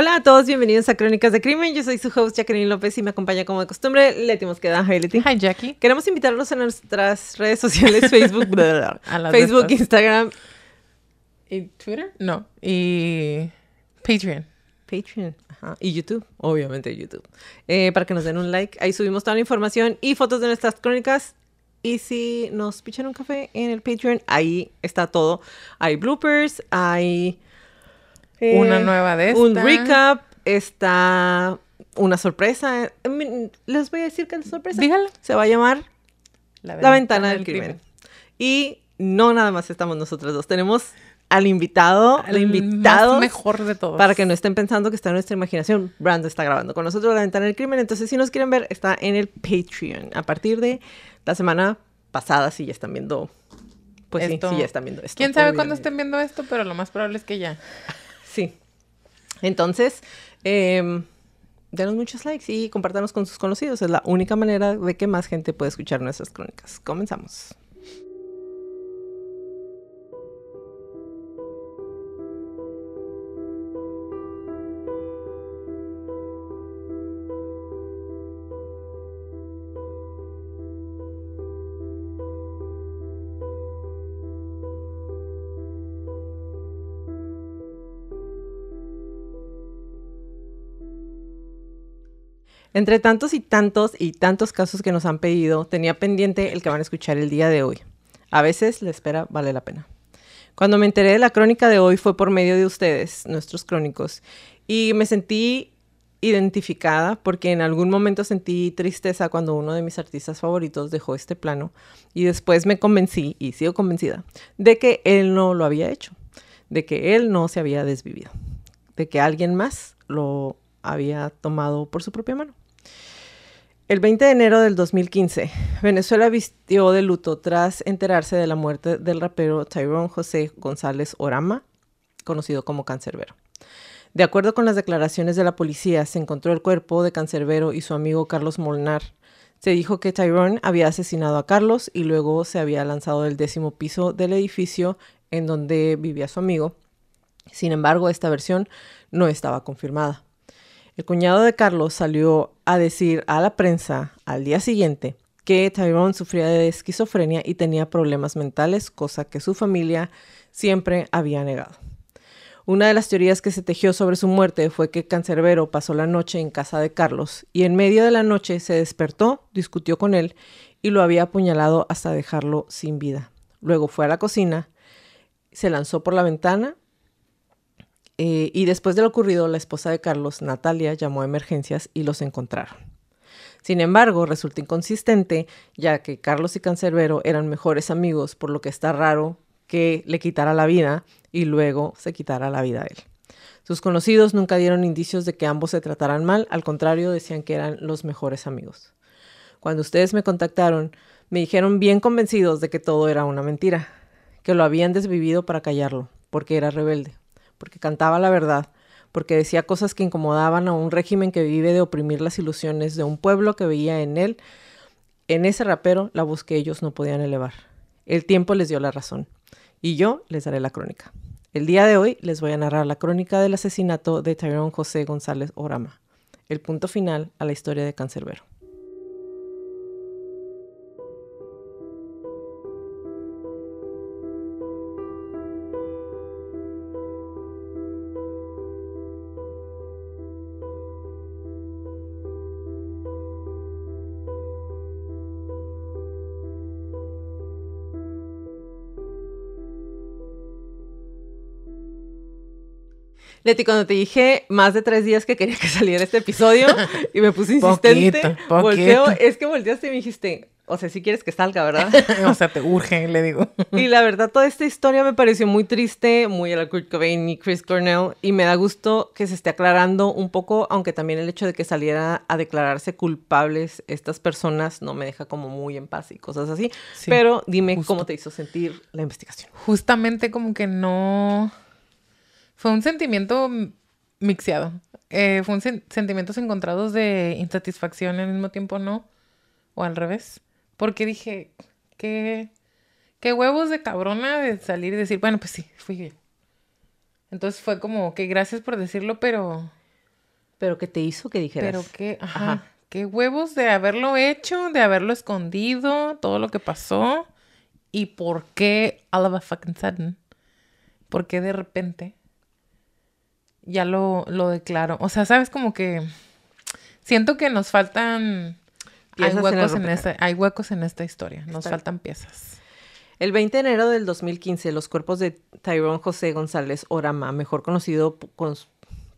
Hola a todos, bienvenidos a Crónicas de Crimen. Yo soy su host Jacqueline López y me acompaña como de costumbre Leti Mosqueda. Hi Leti. Hi Jackie. Queremos invitarlos a nuestras redes sociales, Facebook, Facebook. Instagram, ¿Y Twitter? No. Y Patreon. Patreon ajá, y YouTube, obviamente YouTube, eh, para que nos den un like. Ahí subimos toda la información y fotos de nuestras crónicas. Y si nos pichan un café en el Patreon, ahí está todo. Hay bloopers, hay eh, Una nueva de un esta. recap, está una sorpresa. Les voy a decir que es sorpresa. Dígala. Se va a llamar La Ventana del Crimen. Y no nada más estamos nosotros dos. Tenemos al invitado, al invitado mejor de todos. para que no estén pensando que está en nuestra imaginación. Brando está grabando con nosotros La Ventana del Crimen. Entonces, si nos quieren ver, está en el Patreon. A partir de la semana pasada, si ya están viendo. Pues Esto- sí, sí, ya están viendo esto. ¿Quién sabe cuándo estén viendo esto? Pero lo más probable es que ya. Sí. Entonces, eh, denos muchos likes y compártanos con sus conocidos. Es la única manera de que más gente pueda escuchar nuestras crónicas. Comenzamos. Entre tantos y tantos y tantos casos que nos han pedido, tenía pendiente el que van a escuchar el día de hoy. A veces la espera vale la pena. Cuando me enteré de la crónica de hoy fue por medio de ustedes, nuestros crónicos, y me sentí identificada porque en algún momento sentí tristeza cuando uno de mis artistas favoritos dejó este plano y después me convencí, y sigo convencida, de que él no lo había hecho, de que él no se había desvivido, de que alguien más lo había tomado por su propia mano. El 20 de enero del 2015, Venezuela vistió de luto tras enterarse de la muerte del rapero Tyrone José González Orama, conocido como Cancerbero. De acuerdo con las declaraciones de la policía, se encontró el cuerpo de Cancerbero y su amigo Carlos Molnar. Se dijo que Tyrone había asesinado a Carlos y luego se había lanzado del décimo piso del edificio en donde vivía su amigo. Sin embargo, esta versión no estaba confirmada. El cuñado de Carlos salió a decir a la prensa al día siguiente que Tyrone sufría de esquizofrenia y tenía problemas mentales, cosa que su familia siempre había negado. Una de las teorías que se tejió sobre su muerte fue que Cancerbero pasó la noche en casa de Carlos y en medio de la noche se despertó, discutió con él y lo había apuñalado hasta dejarlo sin vida. Luego fue a la cocina, se lanzó por la ventana eh, y después de lo ocurrido, la esposa de Carlos, Natalia, llamó a emergencias y los encontraron. Sin embargo, resulta inconsistente, ya que Carlos y Cancerbero eran mejores amigos, por lo que está raro que le quitara la vida y luego se quitara la vida a él. Sus conocidos nunca dieron indicios de que ambos se trataran mal, al contrario, decían que eran los mejores amigos. Cuando ustedes me contactaron, me dijeron bien convencidos de que todo era una mentira, que lo habían desvivido para callarlo, porque era rebelde, porque cantaba la verdad, porque decía cosas que incomodaban a un régimen que vive de oprimir las ilusiones de un pueblo que veía en él, en ese rapero, la voz que ellos no podían elevar. El tiempo les dio la razón, y yo les daré la crónica. El día de hoy les voy a narrar la crónica del asesinato de Tyrone José González Orama, el punto final a la historia de Cancerbero. Leti, cuando te dije más de tres días que quería que saliera este episodio y me puse insistente, Poquito, poquito. volteo, es que volteaste y me dijiste, O sea, si quieres que salga, ¿verdad? o sea, te urge, le digo. y la verdad, toda esta historia me pareció muy triste, muy a la Kurt Cobain y Chris Cornell. Y me da gusto que se esté aclarando un poco, aunque también el hecho de que saliera a declararse culpables estas personas no me deja como muy en paz y cosas así. Sí, Pero dime justo. cómo te hizo sentir la investigación. Justamente como que no... Fue un sentimiento mixeado. Eh, fue un sen- sentimientos encontrados de insatisfacción al mismo tiempo, ¿no? O al revés. Porque dije, qué, qué huevos de cabrona de salir y decir, bueno, pues sí, fui yo. Entonces fue como que gracias por decirlo, pero... Pero ¿qué te hizo que dijeras? Pero qué, ajá, Ajá. qué huevos de haberlo hecho, de haberlo escondido, todo lo que pasó. Y por qué all of a fucking sudden. ¿Por qué de repente ya lo, lo declaro? O sea, sabes como que siento que nos faltan... Hay en huecos en, esta, hay huecos en esta historia. Nos Está- faltan piezas. El 20 de enero del 2015, los cuerpos de Tyrone José González Orama, mejor conocido con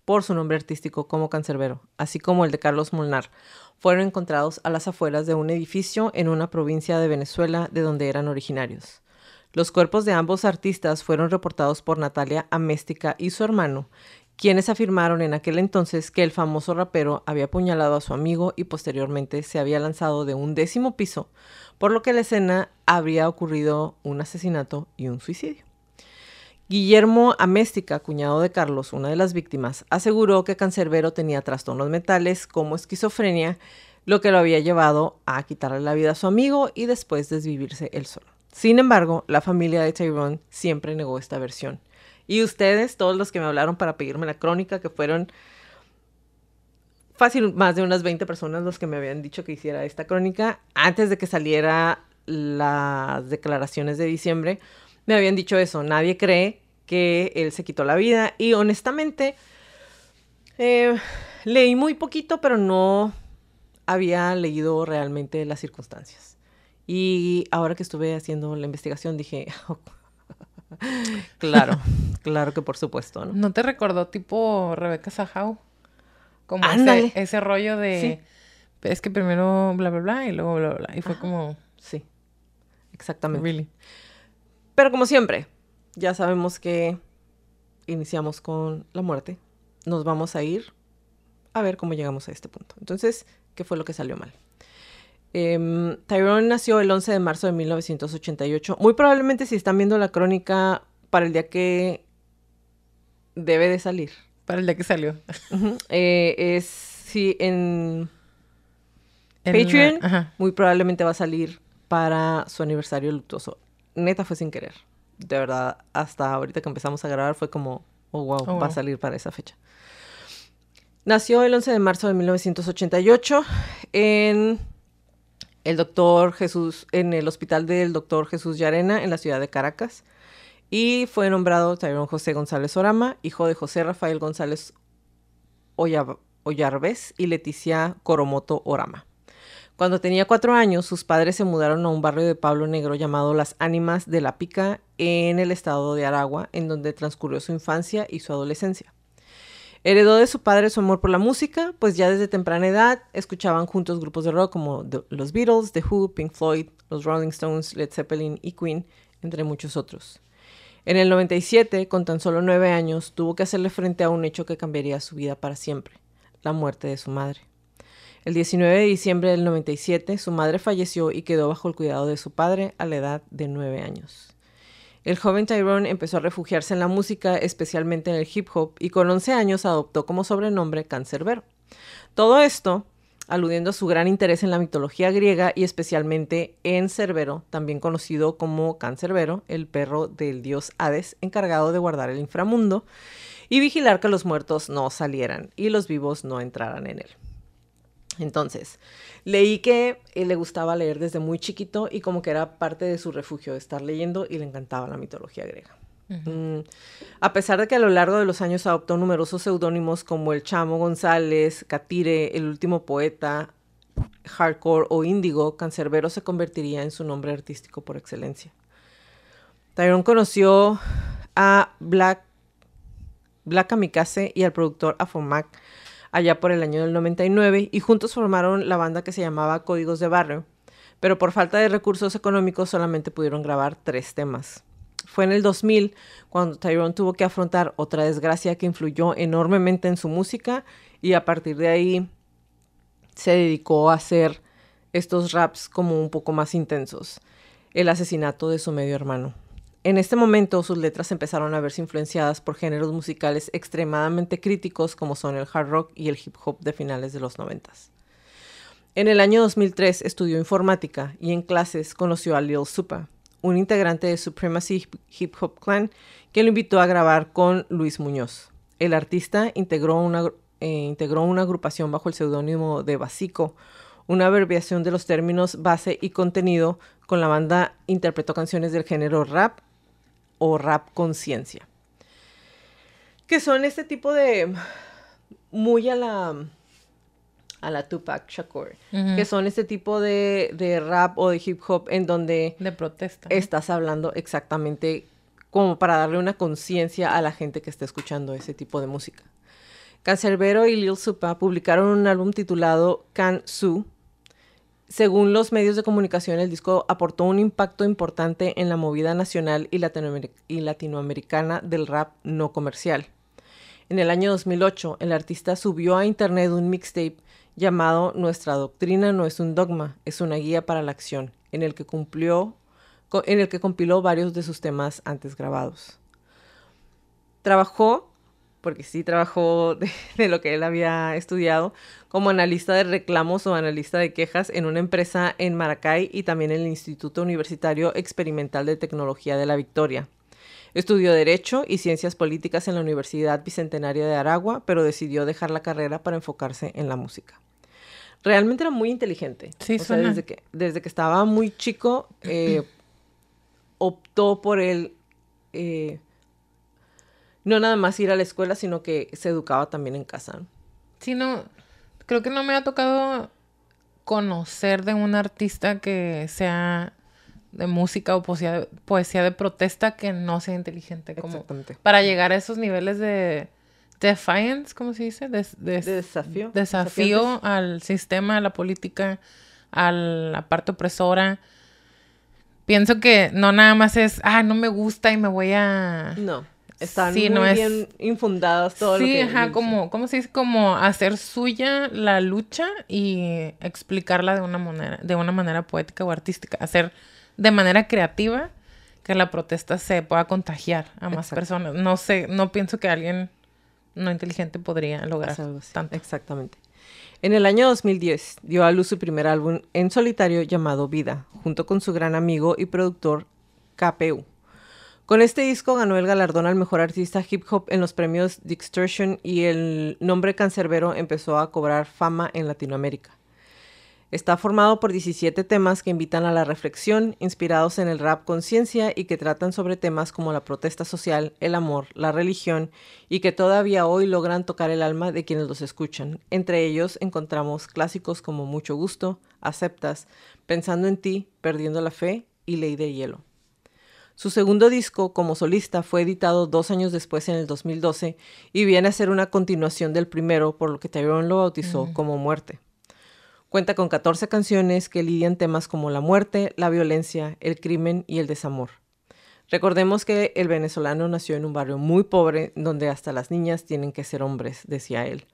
por su nombre artístico como Cancerbero, así como el de Carlos Molnar, fueron encontrados a las afueras de un edificio en una provincia de Venezuela de donde eran originarios. Los cuerpos de ambos artistas fueron reportados por Natalia Améstica y su hermano, quienes afirmaron en aquel entonces que el famoso rapero había apuñalado a su amigo y posteriormente se había lanzado de un décimo piso, por lo que en la escena habría ocurrido un asesinato y un suicidio. Guillermo Améstica, cuñado de Carlos, una de las víctimas, aseguró que Cancerbero tenía trastornos mentales como esquizofrenia, lo que lo había llevado a quitarle la vida a su amigo y después desvivirse él solo. Sin embargo, la familia de Tyrone siempre negó esta versión. Y ustedes, todos los que me hablaron para pedirme la crónica, que fueron fácil más de unas 20 personas los que me habían dicho que hiciera esta crónica, antes de que saliera las declaraciones de diciembre, me habían dicho eso, nadie cree que él se quitó la vida y honestamente eh, leí muy poquito, pero no había leído realmente las circunstancias. Y ahora que estuve haciendo la investigación dije, claro, claro que por supuesto, ¿no? ¿No te recordó tipo Rebeca Sajau? Como ese, ese rollo de... Es que primero bla, bla, bla y luego bla, bla, bla. Y fue como... Sí, exactamente. Really. Pero como siempre, ya sabemos que iniciamos con la muerte. Nos vamos a ir a ver cómo llegamos a este punto. Entonces, ¿qué fue lo que salió mal? Em, Tyrone nació el 11 de marzo de 1988. Muy probablemente si están viendo la crónica para el día que debe de salir. Para el día que salió. Eh, es, sí, en En Patreon, la- muy probablemente va a salir para su aniversario luctuoso. Neta fue sin querer. De verdad, hasta ahorita que empezamos a grabar fue como, oh wow, Oh, va a wow. salir para esa fecha. Nació el 11 de marzo de 1988 en el doctor Jesús, en el hospital del doctor Jesús Llarena en la ciudad de Caracas. Y fue nombrado Tyrone José González Orama, hijo de José Rafael González Oyarbes y Leticia Coromoto Orama. Cuando tenía cuatro años, sus padres se mudaron a un barrio de Pablo Negro llamado Las Ánimas de la Pica en el estado de Aragua, en donde transcurrió su infancia y su adolescencia. Heredó de su padre su amor por la música, pues ya desde temprana edad escuchaban juntos grupos de rock como los Beatles, The Who, Pink Floyd, los Rolling Stones, Led Zeppelin y Queen, entre muchos otros. En el 97, con tan solo nueve años, tuvo que hacerle frente a un hecho que cambiaría su vida para siempre, la muerte de su madre. El 19 de diciembre del 97, su madre falleció y quedó bajo el cuidado de su padre a la edad de nueve años. El joven Tyrone empezó a refugiarse en la música, especialmente en el hip hop, y con 11 años adoptó como sobrenombre Cancerbero. Todo esto aludiendo a su gran interés en la mitología griega y especialmente en Cerbero, también conocido como Cancerbero, el perro del dios Hades, encargado de guardar el inframundo y vigilar que los muertos no salieran y los vivos no entraran en él. Entonces, leí que él le gustaba leer desde muy chiquito y como que era parte de su refugio estar leyendo y le encantaba la mitología griega. Mm, A pesar de que a lo largo de los años adoptó numerosos seudónimos como el Chamo González, Catire, el último poeta, Hardcore o Índigo, Cancerbero se convertiría en su nombre artístico por excelencia. Tyrone conoció a Black, Black Kamikaze y al productor Afomac allá por el año del 99 y juntos formaron la banda que se llamaba Códigos de Barrio. pero por falta de recursos económicos solamente pudieron grabar tres temas. Fue en el 2000 cuando Tyrone tuvo que afrontar otra desgracia que influyó enormemente en su música y a partir de ahí se dedicó a hacer estos raps como un poco más intensos, el asesinato de su medio hermano. En este momento sus letras empezaron a verse influenciadas por géneros musicales extremadamente críticos como son el hard rock y el hip hop de finales de los noventas. En el año 2003 estudió informática y en clases conoció a Lil Supa, un integrante de Supremacy Hip Hop Clan, que lo invitó a grabar con Luis Muñoz. El artista integró una, eh, integró una agrupación bajo el seudónimo de Basico, una abreviación de los términos base y contenido. Con la banda interpretó canciones del género rap o rap conciencia. Que son este tipo de. muy a la. a la Tupac Shakur. Que son este tipo de, de, rap o de hip hop en donde. De protesta. Estás hablando exactamente como para darle una conciencia a la gente que está escuchando ese tipo de música. Cancerbero y Lil Supa publicaron un álbum titulado Can Su, según los medios de comunicación, el disco aportó un impacto importante en la movida nacional y, latinoamericana del rap no comercial. En el año 2008, el artista subió a internet un mixtape llamado Nuestra doctrina no es un dogma, es una guía para la acción, en el que cumplió en el que compiló varios de sus temas antes grabados. Trabajó porque sí trabajó de, lo que él había estudiado, como analista de reclamos o analista de quejas en una empresa en Maracay y también en el Instituto Universitario Experimental de Tecnología de la Victoria. Estudió Derecho y Ciencias Políticas en la Universidad Bicentenaria de Aragua, pero decidió dejar la carrera para enfocarse en la música. Realmente era muy inteligente. Sí, desde que, desde que estaba muy chico, eh, optó por el... Eh, no nada más ir a la escuela, sino que se educaba también en casa. Sí, no, creo que no me ha tocado conocer de un artista que sea de música o poesía de, protesta que no sea inteligente. Como Para llegar a esos niveles de defiance, ¿cómo se dice? De, desafío. Desafío al sistema, a la política, a la parte opresora. Pienso que no nada más es, ah, no me gusta y me voy a... No están muy bien infundadas todo lo que... Sí, ajá, como, ¿cómo se dice? Como hacer suya la lucha y explicarla de una manera, de una manera poética o artística. Hacer de manera creativa que la protesta se pueda contagiar a más personas. No sé, no pienso que alguien no inteligente podría lograr tanto. Exactamente. En el año 2010 dio a luz su primer álbum en solitario llamado Vida, junto con su gran amigo y productor KPU. Con este disco ganó el galardón al mejor artista hip hop en los premios Distortion y el nombre Cancerbero empezó a cobrar fama en Latinoamérica. Está formado por 17 temas que invitan a la reflexión, inspirados en el rap conciencia y que tratan sobre temas como la protesta social, el amor, la religión y que todavía hoy logran tocar el alma de quienes los escuchan. Entre ellos encontramos clásicos como Mucho Gusto, Aceptas, Pensando en ti, Perdiendo la Fe y Ley de Hielo. Su segundo disco como solista fue editado dos años después en el 2012 y viene a ser una continuación del primero, por lo que Tyrone lo bautizó como Muerte. Cuenta con 14 canciones que lidian temas como la muerte, la violencia, el crimen y el desamor. Recordemos que el venezolano nació en un barrio muy pobre donde hasta las niñas tienen que ser hombres, decía él.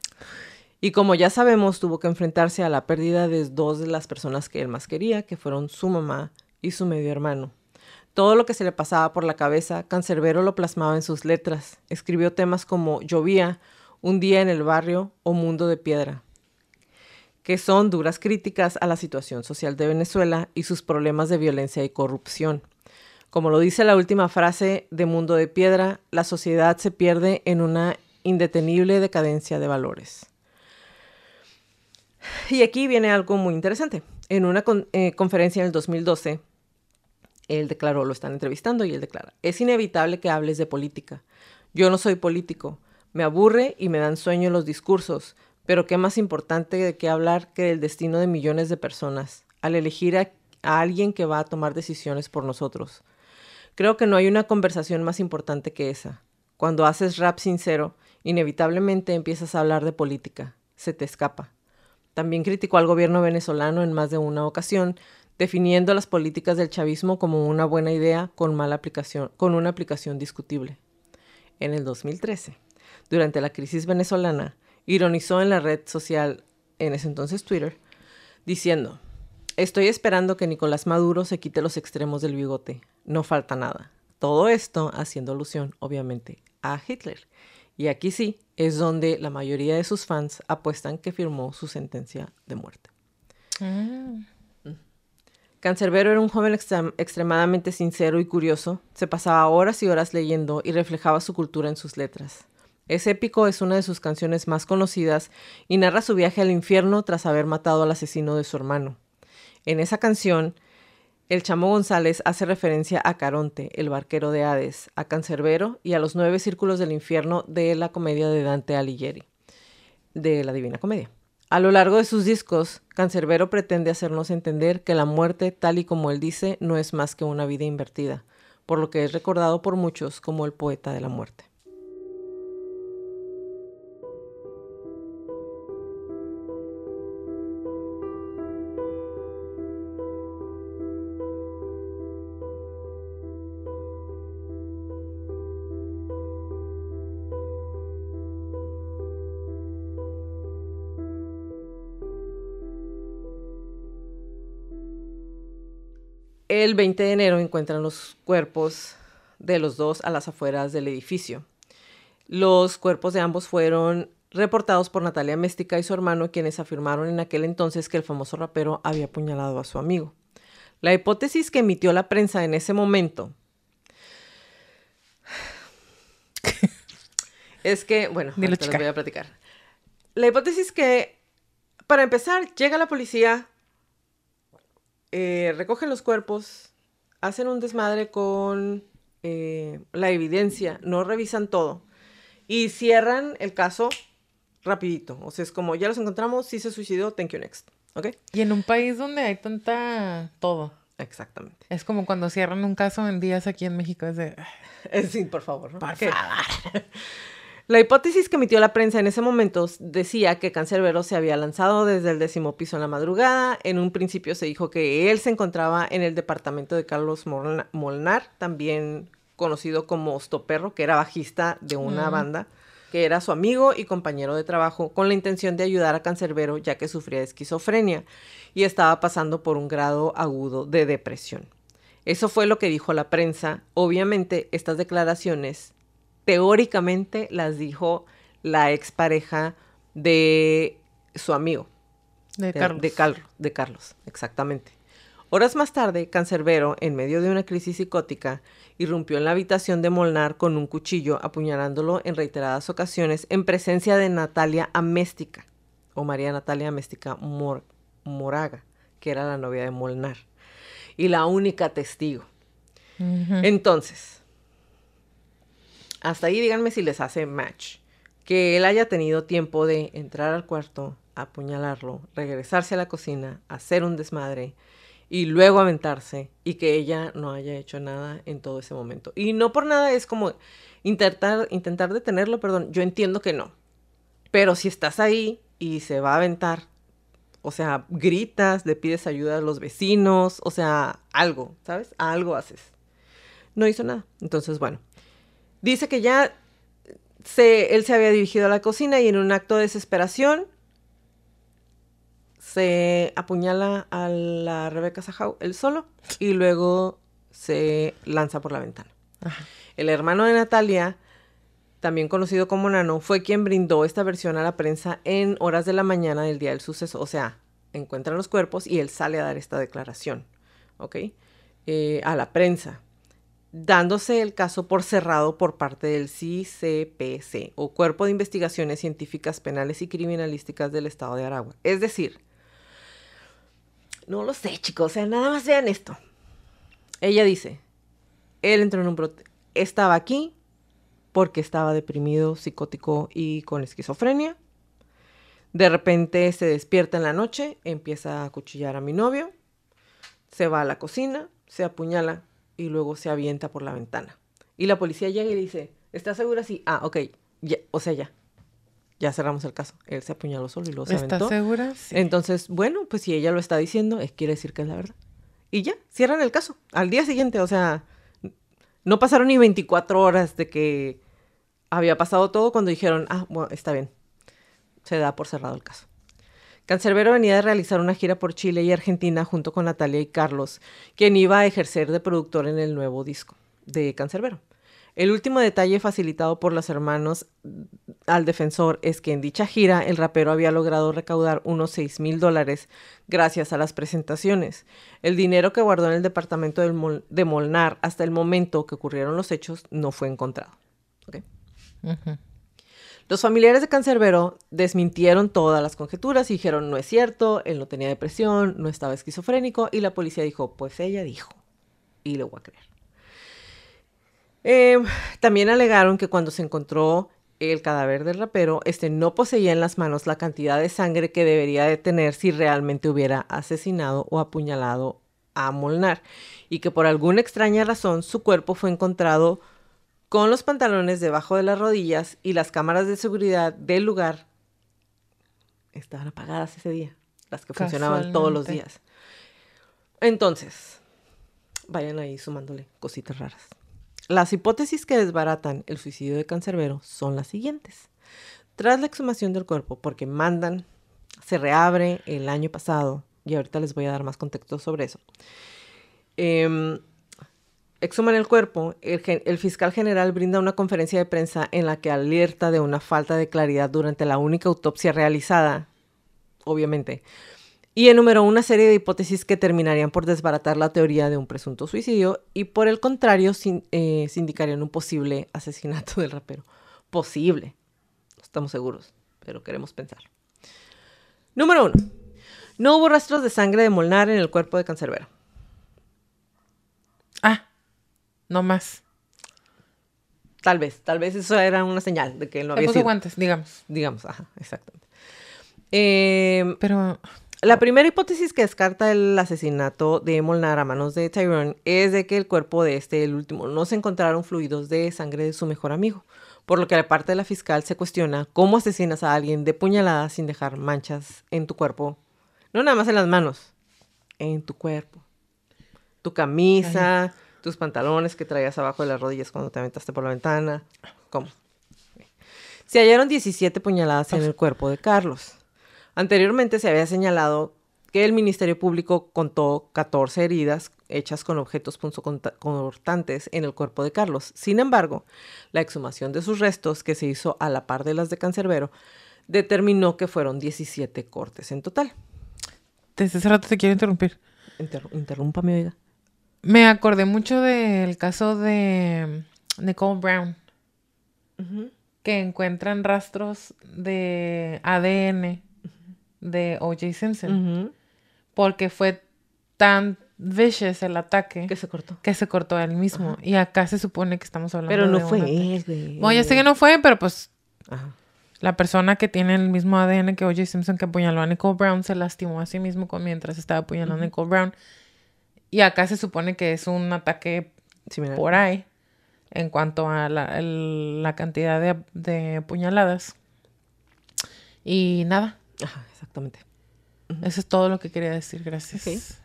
Y como ya sabemos, tuvo que enfrentarse a la pérdida de dos de las personas que él más quería, que fueron su mamá y su medio hermano. Todo lo que se le pasaba por la cabeza, Cancerbero lo plasmaba en sus letras. Escribió temas como Llovía, Un día en el barrio o Mundo de Piedra, que son duras críticas a la situación social de Venezuela y sus problemas de violencia y corrupción. Como lo dice la última frase de Mundo de Piedra, la sociedad se pierde en una indetenible decadencia de valores. Y aquí viene algo muy interesante. En una eh, conferencia en el 2012, él declaró, lo están entrevistando y él declara, es inevitable que hables de política. Yo no soy político. Me aburre y me dan sueño los discursos, pero qué más importante de qué hablar que del destino de millones de personas, al elegir a, a alguien que va a tomar decisiones por nosotros. Creo que no hay una conversación más importante que esa. Cuando haces rap sincero, inevitablemente empiezas a hablar de política. Se te escapa. También criticó al gobierno venezolano en más de una ocasión, definiendo las políticas del chavismo como una buena idea con mala aplicación, con una aplicación discutible. En el 2013, durante la crisis venezolana, ironizó en la red social, en ese entonces Twitter, diciendo, estoy esperando que Nicolás Maduro se quite los extremos del bigote, no falta nada. Todo esto haciendo alusión, obviamente, a Hitler. Y aquí sí es donde la mayoría de sus fans apuestan que firmó su sentencia de muerte. Mm. Cancerbero era un joven extremadamente sincero y curioso. Se pasaba horas y horas leyendo y reflejaba su cultura en sus letras. Es épico es una de sus canciones más conocidas y narra su viaje al infierno tras haber matado al asesino de su hermano. En esa canción, el Chamo González hace referencia a Caronte, el barquero de Hades, a Cancerbero y a los nueve círculos del infierno de la comedia de Dante Alighieri, de la Divina Comedia. A lo largo de sus discos, Cancerbero pretende hacernos entender que la muerte, tal y como él dice, no es más que una vida invertida, por lo que es recordado por muchos como el poeta de la muerte. El 20 de enero encuentran los cuerpos de los dos a las afueras del edificio. Los cuerpos de ambos fueron reportados por Natalia Méstica y su hermano, quienes afirmaron en aquel entonces que el famoso rapero había apuñalado a su amigo. La hipótesis que emitió la prensa en ese momento es que, bueno, te les voy a platicar. La hipótesis que, para empezar, llega la policía, eh, recogen los cuerpos, hacen un desmadre con eh, la evidencia, no revisan todo y cierran el caso rapidito. O sea, es como, ya los encontramos, sí se suicidó, thank you next. ¿Ok? Y en un país donde hay tanta... todo. Exactamente. Es como cuando cierran un caso en días aquí en México, es de... Sí, por favor. Por favor. La hipótesis que emitió la prensa en ese momento decía que Cancerbero se había lanzado desde el décimo piso en la madrugada. En un principio se dijo que él se encontraba en el departamento de Carlos Molnar, también conocido como Ostoperro, que era bajista de una banda, que era su amigo y compañero de trabajo, con la intención de ayudar a Cancerbero ya que sufría de esquizofrenia y estaba pasando por un grado agudo de depresión. Eso fue lo que dijo la prensa. Obviamente, estas declaraciones teóricamente las dijo la expareja de su amigo. De, Carlos. De, Carlos, exactamente. Horas más tarde, Cancerbero, en medio de una crisis psicótica, irrumpió en la habitación de Molnar con un cuchillo, apuñalándolo en reiteradas ocasiones en presencia de Natalia Améstica, o María Natalia Améstica Moraga, que era la novia de Molnar, y la única testigo. Entonces, hasta ahí díganme si les hace match. Que él haya tenido tiempo de entrar al cuarto, apuñalarlo, regresarse a la cocina, hacer un desmadre y luego aventarse y que ella no haya hecho nada en todo ese momento. Y no por nada es como intentar, intentar detenerlo, perdón, yo entiendo que no. Pero si estás ahí y se va a aventar, o sea, gritas, le pides ayuda a los vecinos, o sea, algo, ¿sabes? Algo haces. No hizo nada. Entonces, bueno, Dice que ya se, él se había dirigido a la cocina y en un acto de desesperación se apuñala a la Rebeca Sajau él solo y luego se lanza por la ventana. El hermano de Natalia, también conocido como Nano, fue quien brindó esta versión a la prensa en horas de la mañana del día del suceso. O sea, encuentran los cuerpos y él sale a dar esta declaración, ¿ok? Eh, a la prensa dándose el caso por cerrado por parte del CCPC, o Cuerpo de Investigaciones Científicas Penales y Criminalísticas del Estado de Aragua. Es decir, no lo sé, chicos, o sea, nada más vean esto. Ella dice, él entró en un brote, estaba aquí porque estaba deprimido, psicótico y con esquizofrenia. De repente se despierta en la noche, empieza a cuchillar a mi novio, se va a la cocina, se apuñala y luego se avienta por la ventana. Y la policía llega y dice, ¿estás segura? Sí. Ah, ok. Ya, o sea, ya. Ya cerramos el caso. Él se apuñaló solo y luego se aventó. ¿Estás segura? Entonces, bueno, pues si ella lo está diciendo, es, quiere decir que es la verdad. y ya, cierran el caso. Al día siguiente, o sea, no pasaron ni 24 horas de que había pasado todo cuando dijeron, ah, bueno, está bien, se da por cerrado el caso. Cancerbero venía de realizar una gira por Chile y Argentina junto con Natalia y Carlos, quien iba a ejercer de productor en el nuevo disco de Cancerbero. El último detalle facilitado por los hermanos al defensor es que en dicha gira el rapero había logrado recaudar unos 6 mil dólares gracias a las presentaciones. El dinero que guardó en el departamento de Molnar hasta el momento que ocurrieron los hechos no fue encontrado. Los familiares de Cancerbero desmintieron todas las conjeturas y dijeron no es cierto, él no tenía depresión, no estaba esquizofrénico y la policía dijo pues ella dijo y le voy a creer. Em, también alegaron que cuando se encontró el cadáver del rapero, este no poseía en las manos la cantidad de sangre que debería de tener si realmente hubiera asesinado o apuñalado a Molnar y que por alguna extraña razón su cuerpo fue encontrado con los pantalones debajo de las rodillas y las cámaras de seguridad del lugar estaban apagadas ese día, las que funcionaban todos los días. Entonces, vayan ahí sumándole cositas raras. Las hipótesis que desbaratan el suicidio de Cancerbero son las siguientes. Tras la exhumación del cuerpo, porque mandan, se reabre el año pasado, y ahorita les voy a dar más contexto sobre eso. Em, exhuman el cuerpo, el, fiscal general brinda una conferencia de prensa en la que alerta de una falta de claridad durante la única autopsia realizada, obviamente, y enumeró una serie de hipótesis que terminarían por desbaratar la teoría de un presunto suicidio y por el contrario eh, se indicarían un posible asesinato del rapero. Posible. Estamos seguros, pero queremos pensar. Número uno. No hubo rastros de sangre de Molnar en el cuerpo de Cancerbero. Ah, no más. Tal vez, tal vez eso era una señal de que él no había sido. guantes, digamos. Digamos, ajá, exactamente. Eh, pero la primera hipótesis que descarta el asesinato de Molnar a manos de Tyrone es de que el cuerpo de este, el último, no se encontraron fluidos de sangre de su mejor amigo, por lo que la parte de la fiscal se cuestiona cómo asesinas a alguien de puñalada sin dejar manchas en tu cuerpo, no nada más en las manos, en tu cuerpo. Tu camisa, tus pantalones que traías abajo de las rodillas cuando te aventaste por la ventana, ¿cómo? Se hallaron 17 puñaladas en el cuerpo de Carlos. Anteriormente se había señalado que el Ministerio Público contó 14 heridas hechas con objetos cortantes en el cuerpo de Carlos. Sin embargo, la exhumación de sus restos, que se hizo a la par de las de Cancerbero, determinó que fueron 17 cortes en total. Desde ese rato te quiero interrumpir. interrúmpame, oiga. Me acordé mucho del caso de Nicole Brown, que encuentran rastros de ADN de O.J. Simpson. Porque fue tan vicious el ataque. Que se cortó. Que se cortó él mismo. Y acá se supone que estamos hablando Pero no fue él, güey. Bueno, ya sé que no fue, pero pues... La persona que tiene el mismo ADN que O.J. Simpson que apuñaló a Nicole Brown se lastimó a sí mismo mientras estaba apuñalando a Nicole Brown. Y acá se supone que es un ataque por ahí en cuanto a la, cantidad de, de puñaladas. Y nada, Ajá, exactamente. Eso es todo lo que quería decir, gracias.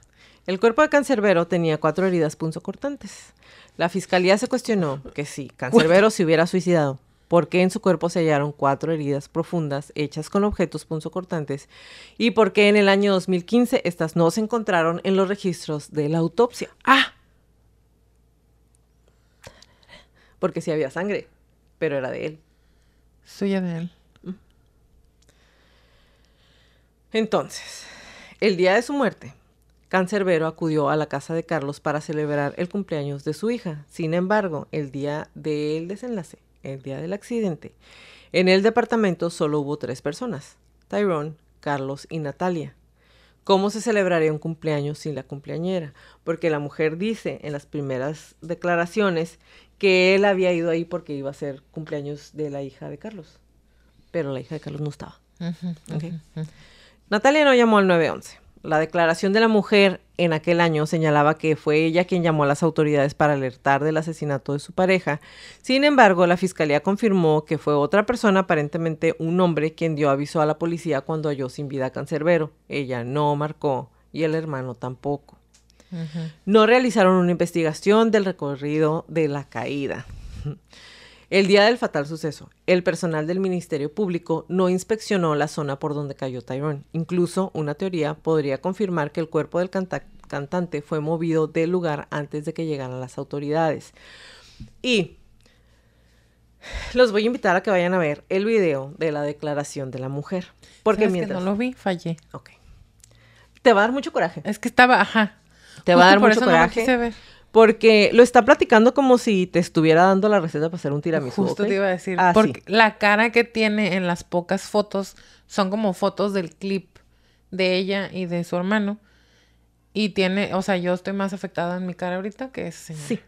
El cuerpo de Cancerbero tenía cuatro heridas punzocortantes. La fiscalía se cuestionó que si Cancerbero se hubiera suicidado, ¿por qué en su cuerpo se hallaron cuatro heridas profundas hechas con objetos punzocortantes? ¿Y por qué en el año 2015 estas no se encontraron en los registros de la autopsia? ¡Ah! Porque sí había sangre, pero era de él. Suya de él. Entonces, el día de su muerte, Cancerbero acudió a la casa de Carlos para celebrar el cumpleaños de su hija. Sin embargo, el día del desenlace, el día del accidente, en el departamento solo hubo tres personas, Tyrone, Carlos y Natalia. ¿Cómo se celebraría un cumpleaños sin la cumpleañera? Porque la mujer dice en las primeras declaraciones que él había ido ahí porque iba a ser cumpleaños de la hija de Carlos. Pero la hija de Carlos no estaba. Natalia no llamó al 911. La declaración de la mujer en aquel año señalaba que fue ella quien llamó a las autoridades para alertar del asesinato de su pareja. Sin embargo, la fiscalía confirmó que fue otra persona, aparentemente un hombre, quien dio aviso a la policía cuando halló sin vida a Cancerbero. Ella no marcó y el hermano tampoco. No realizaron una investigación del recorrido de la caída. El día del fatal suceso, el personal del Ministerio Público no inspeccionó la zona por donde cayó Tyrone. Incluso una teoría podría confirmar que el cuerpo del cantante fue movido del lugar antes de que llegaran las autoridades. Y los voy a invitar a que vayan a ver el video de la declaración de la mujer. Porque mientras... que no lo vi, fallé. Ok. Te va a dar mucho coraje. Es que estaba, ajá. Te va a dar mucho coraje. ver. Porque lo está platicando como si te estuviera dando la receta para hacer un tiramisú. Justo te iba a decir. Ah, porque la cara que tiene en las pocas fotos son como fotos del clip de ella y de su hermano. Y tiene, o sea, yo estoy más afectada en mi cara ahorita que ese Sí.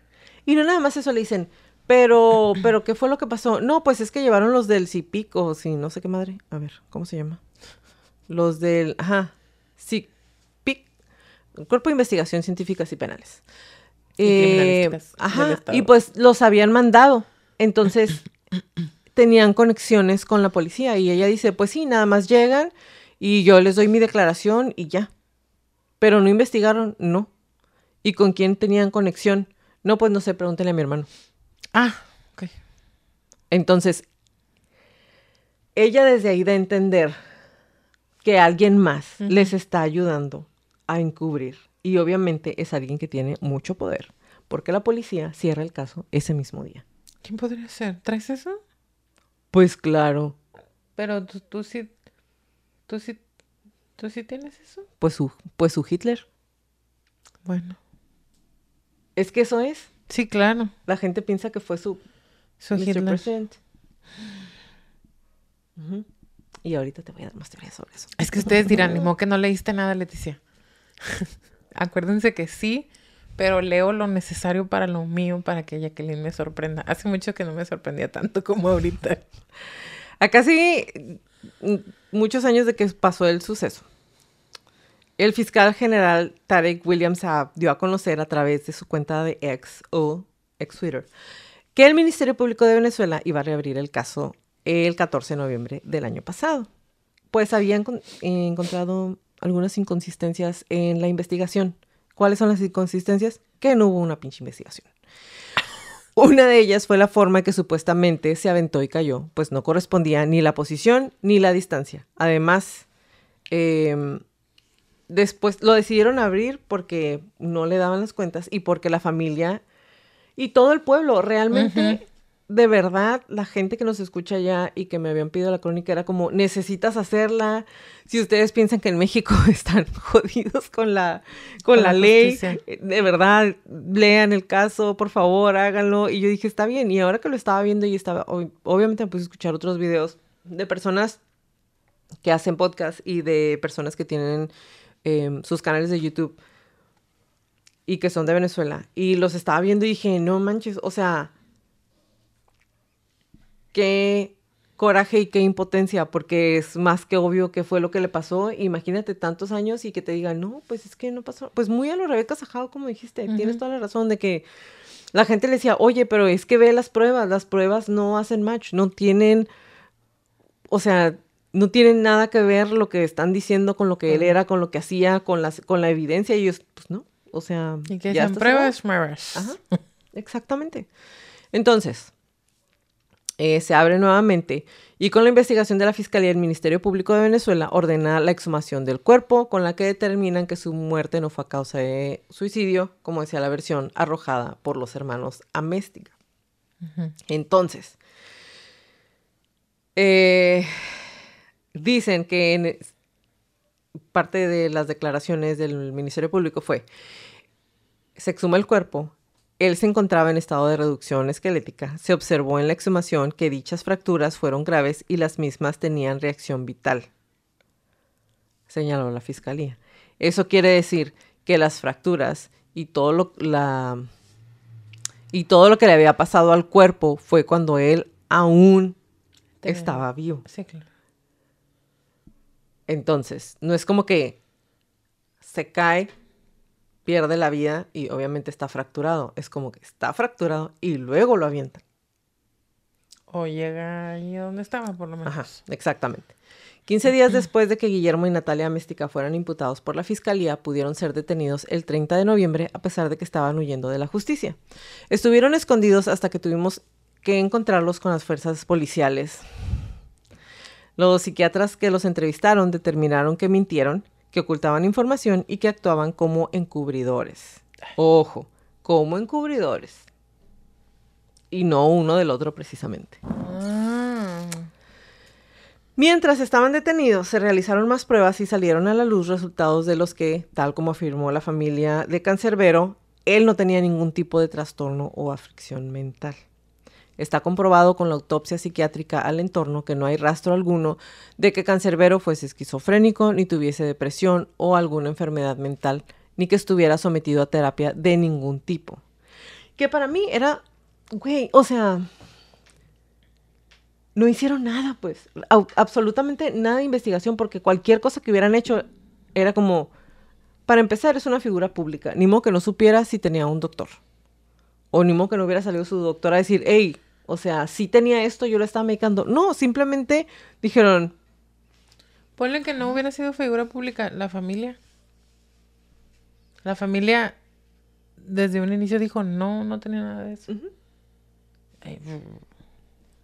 Y no nada más eso le dicen, pero, pero, ¿qué fue lo que pasó? No, pues es que llevaron los del CIPIC o sí, no sé qué madre. A ver, ¿cómo se llama? Los del, ajá, CIPIC, Cuerpo de Investigación Científicas y Penales. Y eh, ajá, y pues los habían mandado. Entonces tenían conexiones con la policía y ella dice, pues sí, nada más llegan y yo les doy mi declaración y ya. Pero no investigaron, no. ¿Y con quién tenían conexión? No, pues no sé, pregúntenle a mi hermano. Ah, ok. Entonces, ella desde ahí da a entender que alguien más les está ayudando a encubrir y obviamente es alguien que tiene mucho poder, porque la policía cierra el caso ese mismo día. ¿Quién podría ser? ¿Traes eso? Pues claro. Pero tú, sí, tú sí, tú sí tienes eso. Pues su, pues su Hitler. Bueno. Es que eso es. Sí, claro. La gente piensa que fue su, su Hitler. Y ahorita te voy a dar más teorías sobre eso. Es que ustedes dirán, ni que no leíste nada, Leticia. Acuérdense que sí, pero leo lo necesario para lo mío, para que Jacqueline me sorprenda. Hace mucho que no me sorprendía tanto como ahorita. A casi mm, muchos años de que pasó el suceso, el fiscal general Tarek Williams dio a conocer a través de su cuenta de ex o ex Twitter que el Ministerio Público de Venezuela iba a reabrir el caso el 14 de noviembre del año pasado, pues habían encontrado algunas inconsistencias en la investigación. ¿Cuáles son las inconsistencias? Que no hubo una pinche investigación. Una de ellas fue la forma que supuestamente se aventó y cayó, pues no correspondía ni la posición ni la distancia. Además, em, después lo decidieron abrir porque no le daban las cuentas y porque la familia y todo el pueblo realmente de verdad, la gente que nos escucha ya y que me habían pedido la crónica era como, necesitas hacerla. Si ustedes piensan que en México están jodidos con la, con, la, ley, eh, de verdad, lean el caso, por favor, háganlo. Y yo dije, está bien. Y ahora que lo estaba viendo y estaba, obviamente me puse a escuchar otros videos de personas que hacen podcast y de personas que tienen em, sus canales de YouTube y que son de Venezuela. Y los estaba viendo y dije, no manches, o sea qué coraje y qué impotencia, porque es más que obvio que fue lo que le pasó. Imagínate tantos años y que te digan, no, pues es que no pasó. Pues muy a lo Rebeca Sajado, como dijiste, tienes toda la razón de que la gente le decía, oye, pero es que ve las pruebas, las pruebas no hacen match, no tienen, o sea, no tienen nada que ver lo que están diciendo con lo que él era, con lo que hacía, con, las, con la evidencia. Y ellos, pues no, o sea. Y que ya pruebas, Ajá, exactamente. Entonces, eh, se abre nuevamente y con la investigación de la Fiscalía del Ministerio Público de Venezuela ordena la exhumación del cuerpo con la que determinan que su muerte no fue a causa de suicidio, como decía la versión arrojada por los hermanos Améstica. Entonces, eh, dicen que en parte de las declaraciones del Ministerio Público fue, se exhuma el cuerpo, él se encontraba en estado de reducción esquelética. Se observó en la exhumación que dichas fracturas fueron graves y las mismas tenían reacción vital, señaló la fiscalía. Eso quiere decir que las fracturas y todo lo, la, y todo lo que le había pasado al cuerpo fue cuando él aún estaba vivo. Sí, claro. Entonces, no es como que se cae pierde la vida y obviamente está fracturado. Es como que está fracturado y luego lo avientan. O llega ahí donde estaba, por lo menos. Ajá, exactamente. 15 días después de que Guillermo y Natalia Méstica fueran imputados por la fiscalía, pudieron ser detenidos el 30 de noviembre a pesar de que estaban huyendo de la justicia. Estuvieron escondidos hasta que tuvimos que encontrarlos con las fuerzas policiales. Los psiquiatras que los entrevistaron determinaron que mintieron, que ocultaban información y que actuaban como encubridores. Ojo, como encubridores. Y no uno del otro precisamente. Ah. Mientras estaban detenidos, se realizaron más pruebas y salieron a la luz resultados de los que, tal como afirmó la familia de Cancerbero, él no tenía ningún tipo de trastorno o aflicción mental. Está comprobado con la autopsia psiquiátrica al entorno que no hay rastro alguno de que Cancerbero fuese esquizofrénico, ni tuviese depresión o alguna enfermedad mental, ni que estuviera sometido a terapia de ningún tipo. Que para mí era, güey, o sea, no hicieron nada, pues, absolutamente nada de investigación, porque cualquier cosa que hubieran hecho era como, para empezar, es una figura pública, ni modo que no supiera si tenía un doctor. O ni modo que no hubiera salido su doctor a decir, hey, o sea, si tenía esto, yo lo estaba medicando. No, simplemente dijeron, Ponle que no hubiera sido figura pública, la familia. La familia desde un inicio dijo, no, no tenía nada de eso. Ay,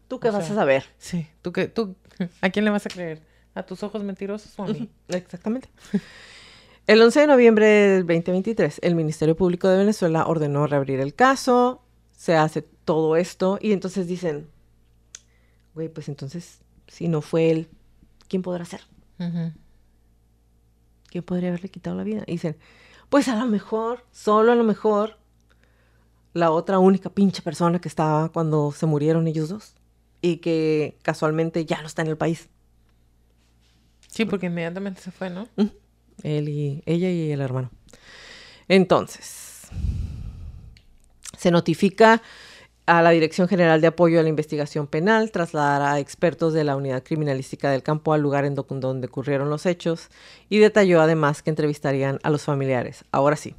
¿tú qué vas sea, a saber? sí, ¿tú qué? ¿Tú, ¿A quién le vas a creer? ¿A tus ojos mentirosos o a mí? Exactamente. El 11 de noviembre del 2023, el Ministerio Público de Venezuela ordenó reabrir el caso, se hace todo esto y entonces dicen, güey, pues entonces, si no fue él, ¿quién podrá ser? ¿Quién podría haberle quitado la vida? Y dicen, pues a lo mejor, solo a lo mejor, la otra única pinche persona que estaba cuando se murieron ellos dos y que casualmente ya no está en el país. Sí, porque inmediatamente se fue, ¿no? Él y ella y el hermano. Entonces, se notifica a la Dirección General de Apoyo a la Investigación Penal, trasladar a expertos de la Unidad Criminalística del Campo al lugar en do- donde ocurrieron los hechos y detalló además que entrevistarían a los familiares. Ahora sí.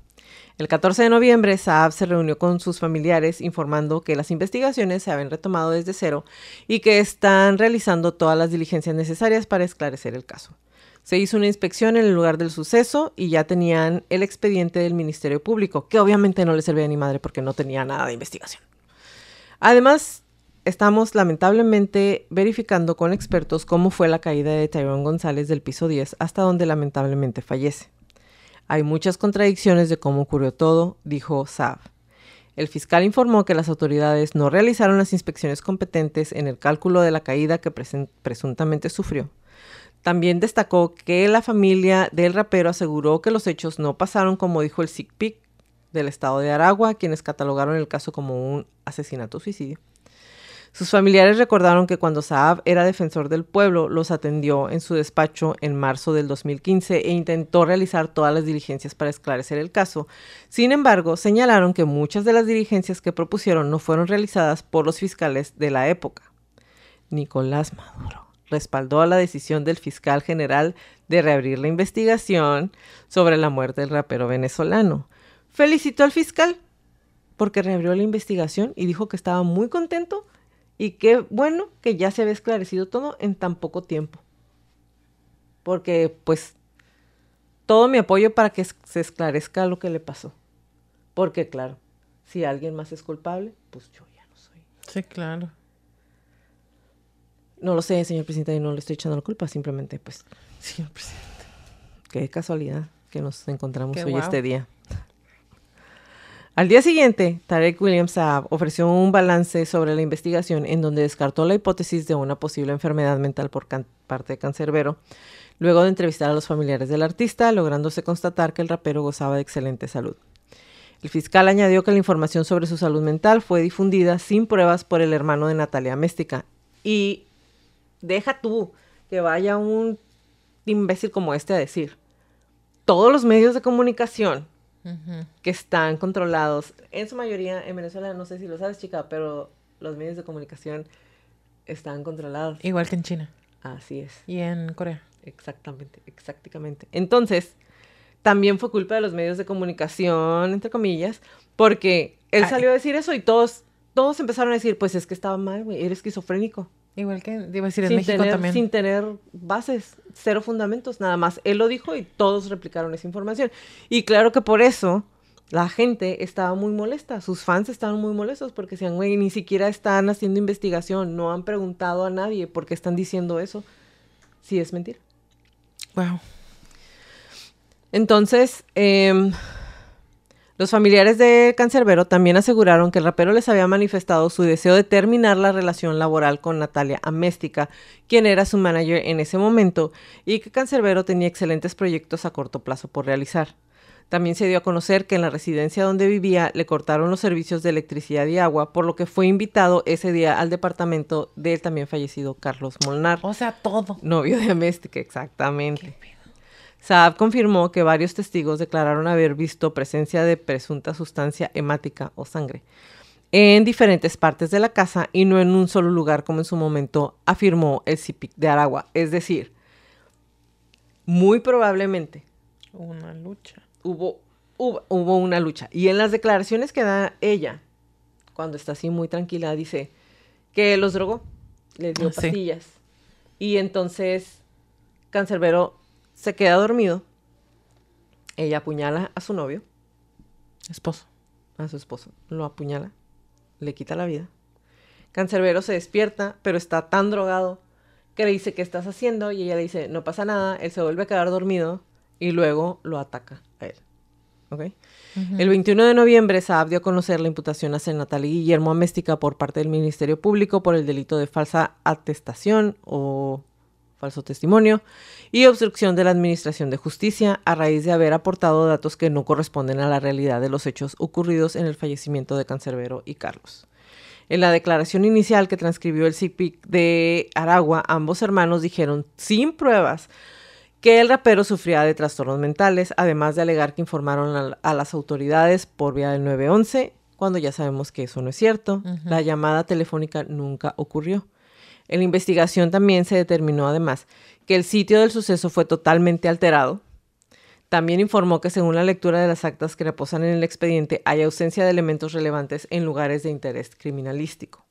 El 14 de noviembre, Saab se reunió con sus familiares informando que las investigaciones se habían retomado desde cero y que están realizando todas las diligencias necesarias para esclarecer el caso. Se hizo una inspección en el lugar del suceso y ya tenían el expediente del Ministerio Público, que obviamente no le servía ni madre porque no tenía nada de investigación. Además, estamos lamentablemente verificando con expertos cómo fue la caída de Tyrone González del piso 10 hasta donde lamentablemente fallece. Hay muchas contradicciones de cómo ocurrió todo, dijo Saab. El fiscal informó que las autoridades no realizaron las inspecciones competentes en el cálculo de la caída que presuntamente sufrió. También destacó que la familia del rapero aseguró que los hechos no pasaron como dijo el SICPIC del estado de Aragua, quienes catalogaron el caso como un asesinato-suicidio. Sus familiares recordaron que cuando Saab era defensor del pueblo, los atendió en su despacho en marzo del 2015 e intentó realizar todas las diligencias para esclarecer el caso. Sin embargo, señalaron que muchas de las diligencias que propusieron no fueron realizadas por los fiscales de la época. Nicolás Maduro respaldó la decisión del fiscal general de reabrir la investigación sobre la muerte del rapero venezolano. Felicitó al fiscal porque reabrió la investigación y dijo que estaba muy contento y qué bueno que ya se había esclarecido todo en tan poco tiempo. Porque pues todo mi apoyo para que se esclarezca lo que le pasó. Porque claro, si alguien más es culpable, pues yo ya no soy. Sí, claro. No lo sé, señor presidente, y no le estoy echando la culpa, simplemente pues Señor presidente. Qué casualidad que nos encontramos Qué hoy este día. Al día siguiente, Tarek William Saab ofreció un balance sobre la investigación en donde descartó la hipótesis de una posible enfermedad mental por parte de Cancerbero, luego de entrevistar a los familiares del artista, lográndose constatar que el rapero gozaba de excelente salud. El fiscal añadió que la información sobre su salud mental fue difundida sin pruebas por el hermano de Natalia Méstica. Y deja tú que vaya un imbécil como este a decir, todos los medios de comunicación Que están controlados, en su mayoría en Venezuela, no sé si lo sabes, chica, pero los medios de comunicación están controlados. Igual que en China Así es, y en Corea. exactamente, exactamente. Entonces, también fue culpa de los medios de comunicación, entre comillas, porque él Ay. salió a decir eso y todos, todos empezaron a decir, pues es que estaba mal, güey, eres esquizofrénico. Igual que, iba a decir, en Sin México tener, también. sin tener bases, cero fundamentos, nada más. Él lo dijo y todos replicaron esa información. Y claro que por eso la gente estaba muy molesta, sus fans estaban muy molestos porque decían, güey, ni siquiera están haciendo investigación, no han preguntado a nadie por qué están diciendo eso. Sí, es mentira. Wow. Entonces, em, los familiares de Cancerbero también aseguraron que el rapero les había manifestado su deseo de terminar la relación laboral con Natalia Améstica, quien era su manager en ese momento, y que Cancerbero tenía excelentes proyectos a corto plazo por realizar. También se dio a conocer que en la residencia donde vivía le cortaron los servicios de electricidad y agua, por lo que fue invitado ese día al departamento del también fallecido Carlos Molnar, O sea, todo. novio de Améstica, exactamente. Saab confirmó que varios testigos declararon haber visto presencia de presunta sustancia hemática o sangre en diferentes partes de la casa y no en un solo lugar como en su momento afirmó el CIPIC de Aragua. Es decir, muy probablemente Una lucha. hubo, hubo, hubo una lucha. Y en las declaraciones que da ella, cuando está así muy tranquila, dice que los drogó, les dio Ah, sí. pastillas. Y entonces Cancerbero se queda dormido. Ella apuñala a su novio, Esposo. a su esposo, lo apuñala, le quita la vida. Cancerbero se despierta, pero está tan drogado que le dice, ¿qué estás haciendo? Y ella le dice, no pasa nada. Él se vuelve a quedar dormido y luego lo ataca a él. ¿Ok? El 21 de noviembre, Saab dio a conocer la imputación hacia Natalia Guillermo Améstica por parte del Ministerio Público por el delito de falsa atestación o falso testimonio y obstrucción de la Administración de Justicia a raíz de haber aportado datos que no corresponden a la realidad de los hechos ocurridos en el fallecimiento de Cancerbero y Carlos. En la declaración inicial que transcribió el CIPIC de Aragua, ambos hermanos dijeron sin pruebas que el rapero sufría de trastornos mentales, además de alegar que informaron a, a las autoridades por vía del 911, cuando ya sabemos que eso no es cierto. La llamada telefónica nunca ocurrió. En la investigación también se determinó además que el sitio del suceso fue totalmente alterado. También informó que según la lectura de las actas que reposan en el expediente hay ausencia de elementos relevantes en lugares de interés criminalístico.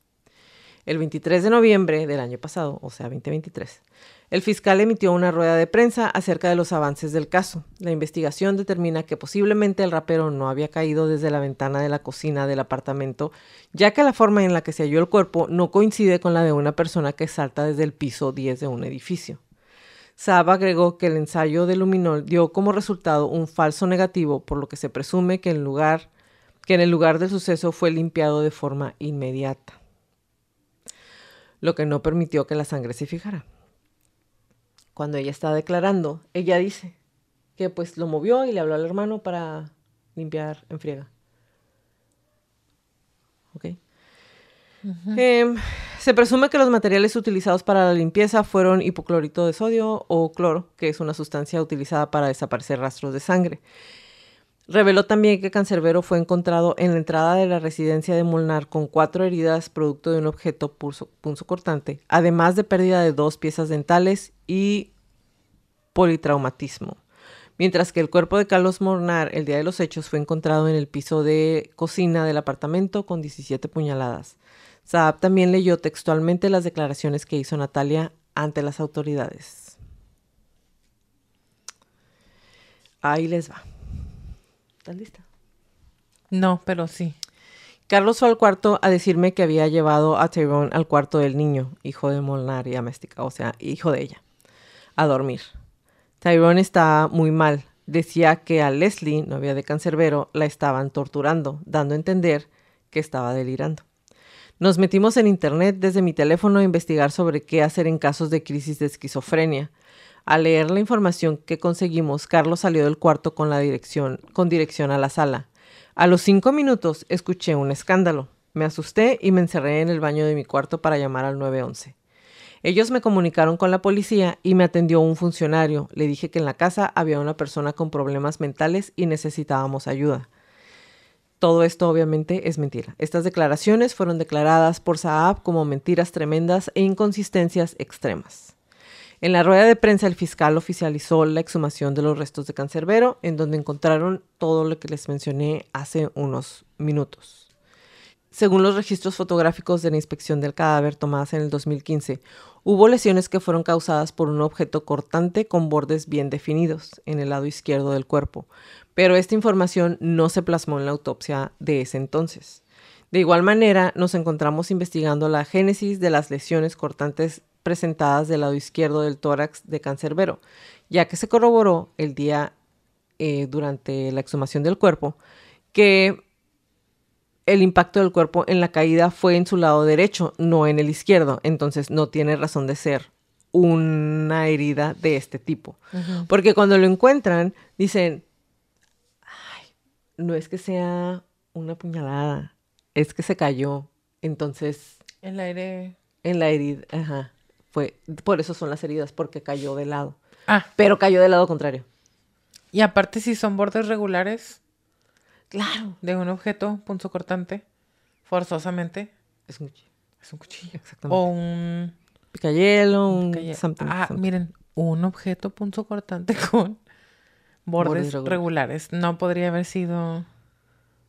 El 23 de noviembre del año pasado, o sea, 2023, el fiscal emitió una rueda de prensa acerca de los avances del caso. La investigación determina que posiblemente el rapero no había caído desde la ventana de la cocina del apartamento, ya que la forma en la que se halló el cuerpo no coincide con la de una persona que salta desde el piso 10 de un edificio. Saab agregó que el ensayo de luminol dio como resultado un falso negativo, por lo que se presume que, el lugar, que en el lugar del suceso fue limpiado de forma inmediata, lo que no permitió que la sangre se fijara. Cuando ella está declarando, ella dice que pues lo movió y le habló al hermano para limpiar en friega. ¿Ok? Em, se presume que los materiales utilizados para la limpieza fueron hipoclorito de sodio o cloro, que es una sustancia utilizada para desaparecer rastros de sangre. Reveló también que Cancerbero fue encontrado en la entrada de la residencia de Molnar con cuatro heridas producto de un objeto punzocortante, además de pérdida de dos piezas dentales y politraumatismo. Mientras que el cuerpo de Carlos Molnar el día de los hechos fue encontrado en el piso de cocina del apartamento con 17 puñaladas. Saab también leyó textualmente las declaraciones que hizo Natalia ante las autoridades. Ahí les va. ¿Estás lista? No, pero sí. Carlos fue al cuarto a decirme que había llevado a Tyrone al cuarto del niño, hijo de Molnar y Améstica, o sea, hijo de ella, a dormir. Tyrone está muy mal. Decía que a Leslie, novia de Cancerbero, la estaban torturando, dando a entender que estaba delirando. Nos metimos en internet desde mi teléfono a investigar sobre qué hacer en casos de crisis de esquizofrenia. Al leer la información que conseguimos, Carlos salió del cuarto con la dirección, con dirección a la sala. A los cinco minutos escuché un escándalo. Me asusté y me encerré en el baño de mi cuarto para llamar al 911. Ellos me comunicaron con la policía y me atendió un funcionario. Le dije que en la casa había una persona con problemas mentales y necesitábamos ayuda. Todo esto obviamente es mentira. Estas declaraciones fueron declaradas por Saab como mentiras tremendas e inconsistencias extremas. En la rueda de prensa el fiscal oficializó la exhumación de los restos de Cancerbero, en donde encontraron todo lo que les mencioné hace unos minutos. según los registros fotográficos de la inspección del cadáver tomadas en el 2015, hubo lesiones que fueron causadas por un objeto cortante con bordes bien definidos en el lado izquierdo del cuerpo, pero esta información no se plasmó en la autopsia de ese entonces. De igual manera, nos encontramos investigando la génesis de las lesiones cortantes presentadas del lado izquierdo del tórax de Cancerbero, ya que se corroboró el día eh, durante la exhumación del cuerpo que el impacto del cuerpo en la caída fue en su lado derecho, no en el izquierdo. Entonces no tiene razón de ser una herida de este tipo. Porque cuando lo encuentran, dicen, ay, no es que sea una puñalada, es que se cayó. Entonces... El aire... En la herida, ajá. Fue, por eso son las heridas, porque cayó de lado. Ah. Pero cayó del lado contrario. Y aparte, si son bordes regulares, Claro. de un objeto punzocortante, forzosamente, Es un cuchillo. es un cuchillo. Exactamente. O un... Picayelo, un something, ah, something. miren, un objeto punzocortante con bordes, Bordes regulares. regulares. No podría haber sido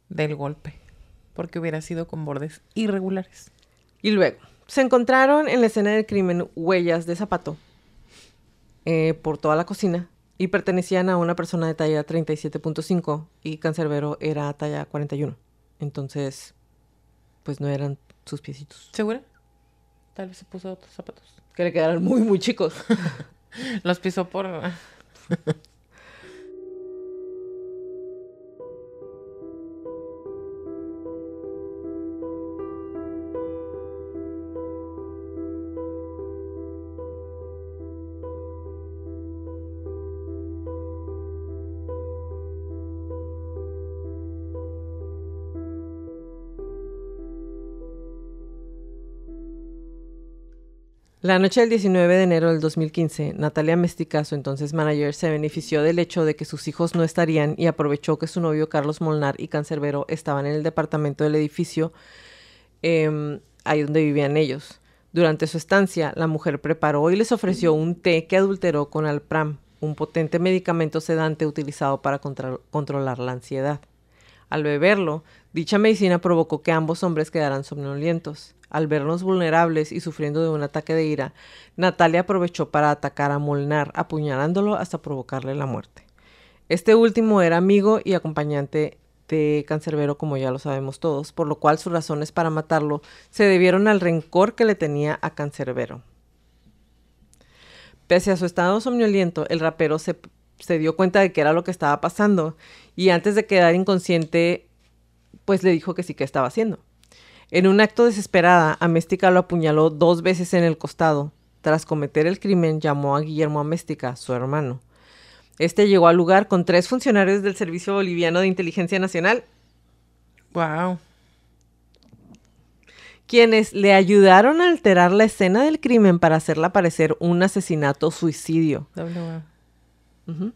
del golpe, porque hubiera sido con bordes irregulares. Y luego, se encontraron en la escena del crimen huellas de zapato eh, por toda la cocina y pertenecían a una persona de talla 37.5 y Cancerbero era talla 41. Entonces, pues no eran sus piecitos. ¿Segura? Tal vez se puso otros zapatos. Que le quedaron muy, muy chicos. Los pisó por... La noche del 19 de enero del 2015, Natalia su entonces manager, se benefició del hecho de que sus hijos no estarían y aprovechó que su novio Carlos Molnar y Cancerbero estaban en el departamento del edificio, em, ahí donde vivían ellos. Durante su estancia, la mujer preparó y les ofreció un té que adulteró con alpram, un potente medicamento sedante utilizado para controlar la ansiedad. Al beberlo, dicha medicina provocó que ambos hombres quedaran somnolientos. Al vernos vulnerables y sufriendo de un ataque de ira, Natalia aprovechó para atacar a Molnar, apuñalándolo hasta provocarle la muerte. Este último era amigo y acompañante de Cancerbero, como ya lo sabemos todos, por lo cual sus razones para matarlo se debieron al rencor que le tenía a Cancerbero. Pese a su estado somnoliento, el rapero se, se dio cuenta de que era lo que estaba pasando y antes de quedar inconsciente, pues le dijo que sí que estaba haciendo. En un acto desesperada, Améstica lo apuñaló dos veces en el costado. Tras cometer el crimen, llamó a Guillermo Améstica, su hermano. Este llegó al lugar con tres funcionarios del Servicio Boliviano de Inteligencia Nacional, Wow. quienes le ayudaron a alterar la escena del crimen para hacerla parecer un asesinato suicidio. Doble wow. Ujú.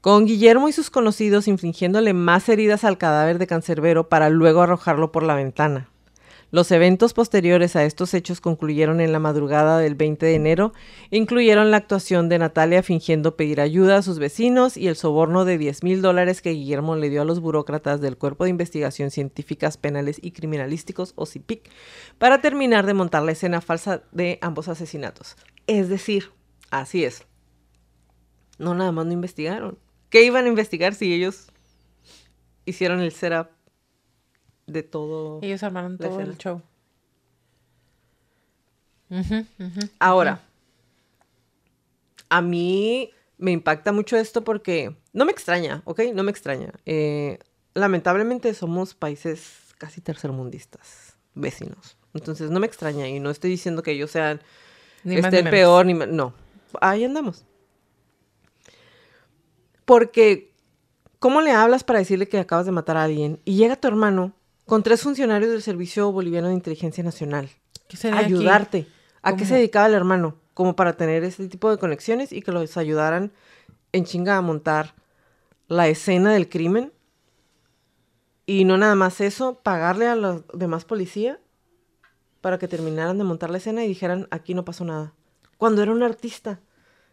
Con Guillermo y sus conocidos infligiéndole más heridas al cadáver de Cancerbero para luego arrojarlo por la ventana. Los eventos posteriores a estos hechos concluyeron en la madrugada del 20 de enero incluyeron la actuación de Natalia fingiendo pedir ayuda a sus vecinos y el soborno de 10 mil dólares que Guillermo le dio a los burócratas del Cuerpo de Investigación Científicas Penales y Criminalísticos, o CIPIC, para terminar de montar la escena falsa de ambos asesinatos. Es decir, así es. No, nada más no investigaron. ¿Qué iban a investigar si ellos hicieron el setup de todo? Ellos armaron todo el show. Ahora, a mí me impacta mucho esto porque no me extraña, ¿ok? No me extraña. Eh, lamentablemente somos países casi tercermundistas, vecinos. Entonces no me extraña y no estoy diciendo que ellos sean Ni más ni menos. peor, ni no. Ahí andamos. Porque, ¿cómo le hablas para decirle que acabas de matar a alguien y llega tu hermano con tres funcionarios del Servicio Boliviano de Inteligencia Nacional ¿Qué aquí? ayudarte? ¿A qué se dedicaba el hermano? Como para tener ese tipo de conexiones y que los ayudaran en chinga a montar la escena del crimen. Y no nada más eso, pagarle a los demás policía para que terminaran de montar la escena y dijeran, aquí no pasó nada. Cuando era un artista,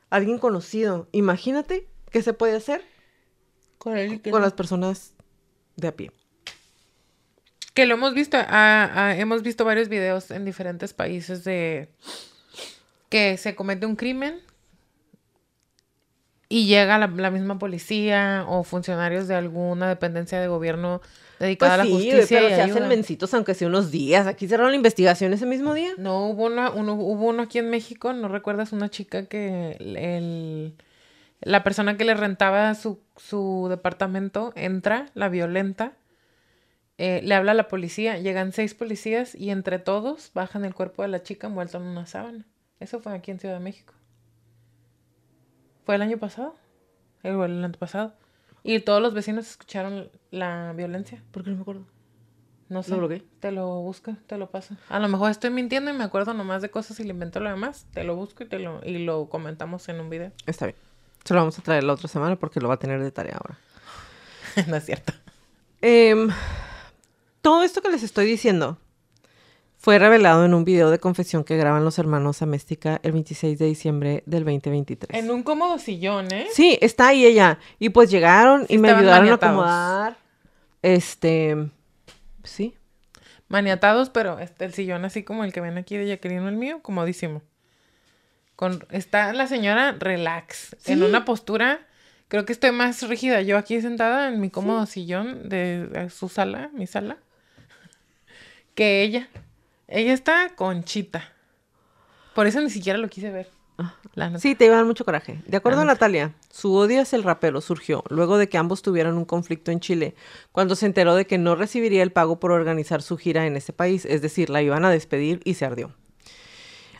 alguien conocido. Imagínate qué se puede hacer Con él y que con no. las personas de a pie. Que lo hemos visto, ah, ah, hemos visto varios videos en diferentes países de que se comete un crimen y llega la, la misma policía o funcionarios de alguna dependencia de gobierno dedicada Pues a la justicia. pero y se hacen mencitos aunque sea unos días. Aquí cerraron la investigación ese mismo día. No, hubo, una, uno, hubo uno aquí en México, ¿no recuerdas una chica que el, la persona que le rentaba su, su departamento entra, la violenta, eh, le habla a la policía, llegan seis policías y entre todos bajan el cuerpo de la chica envuelto en una sábana. Eso fue aquí en Ciudad de México. ¿Fue el año pasado? El, o el antepasado. Y todos los vecinos escucharon la violencia. ¿Por qué no me acuerdo? No sé. ¿Lo bloqueé? Te lo busco, te lo paso. A lo mejor estoy mintiendo y me acuerdo nomás de cosas y le invento lo demás. Te lo busco y te lo, y lo comentamos en un video. Está bien. Se lo vamos a traer la otra semana porque lo va a tener de tarea ahora. no es cierto. Em, todo esto que les estoy diciendo fue revelado en un video de confesión que graban los hermanos Améstica el 26 de diciembre del 2023. En un cómodo sillón, ¿eh? Sí, está ahí ella. Y pues llegaron Sí y me ayudaron maniatados. a acomodar. Este. Sí. Maniatados, pero el sillón así como el que ven aquí de Jacqueline, el mío, comodísimo. Con, está la señora relax, en una postura, creo que estoy más rígida yo aquí sentada en mi cómodo sillón de de su sala, mi sala, que ella. Ella está conchita. Por eso ni siquiera lo quise ver. La neta. Sí, te iba a dar mucho coraje. De acuerdo a. Natalia, su odio hacia el rapero surgió luego de que ambos tuvieran un conflicto en Chile, cuando se enteró de que no recibiría el pago por organizar su gira en ese país, es decir, la iban a despedir y se ardió.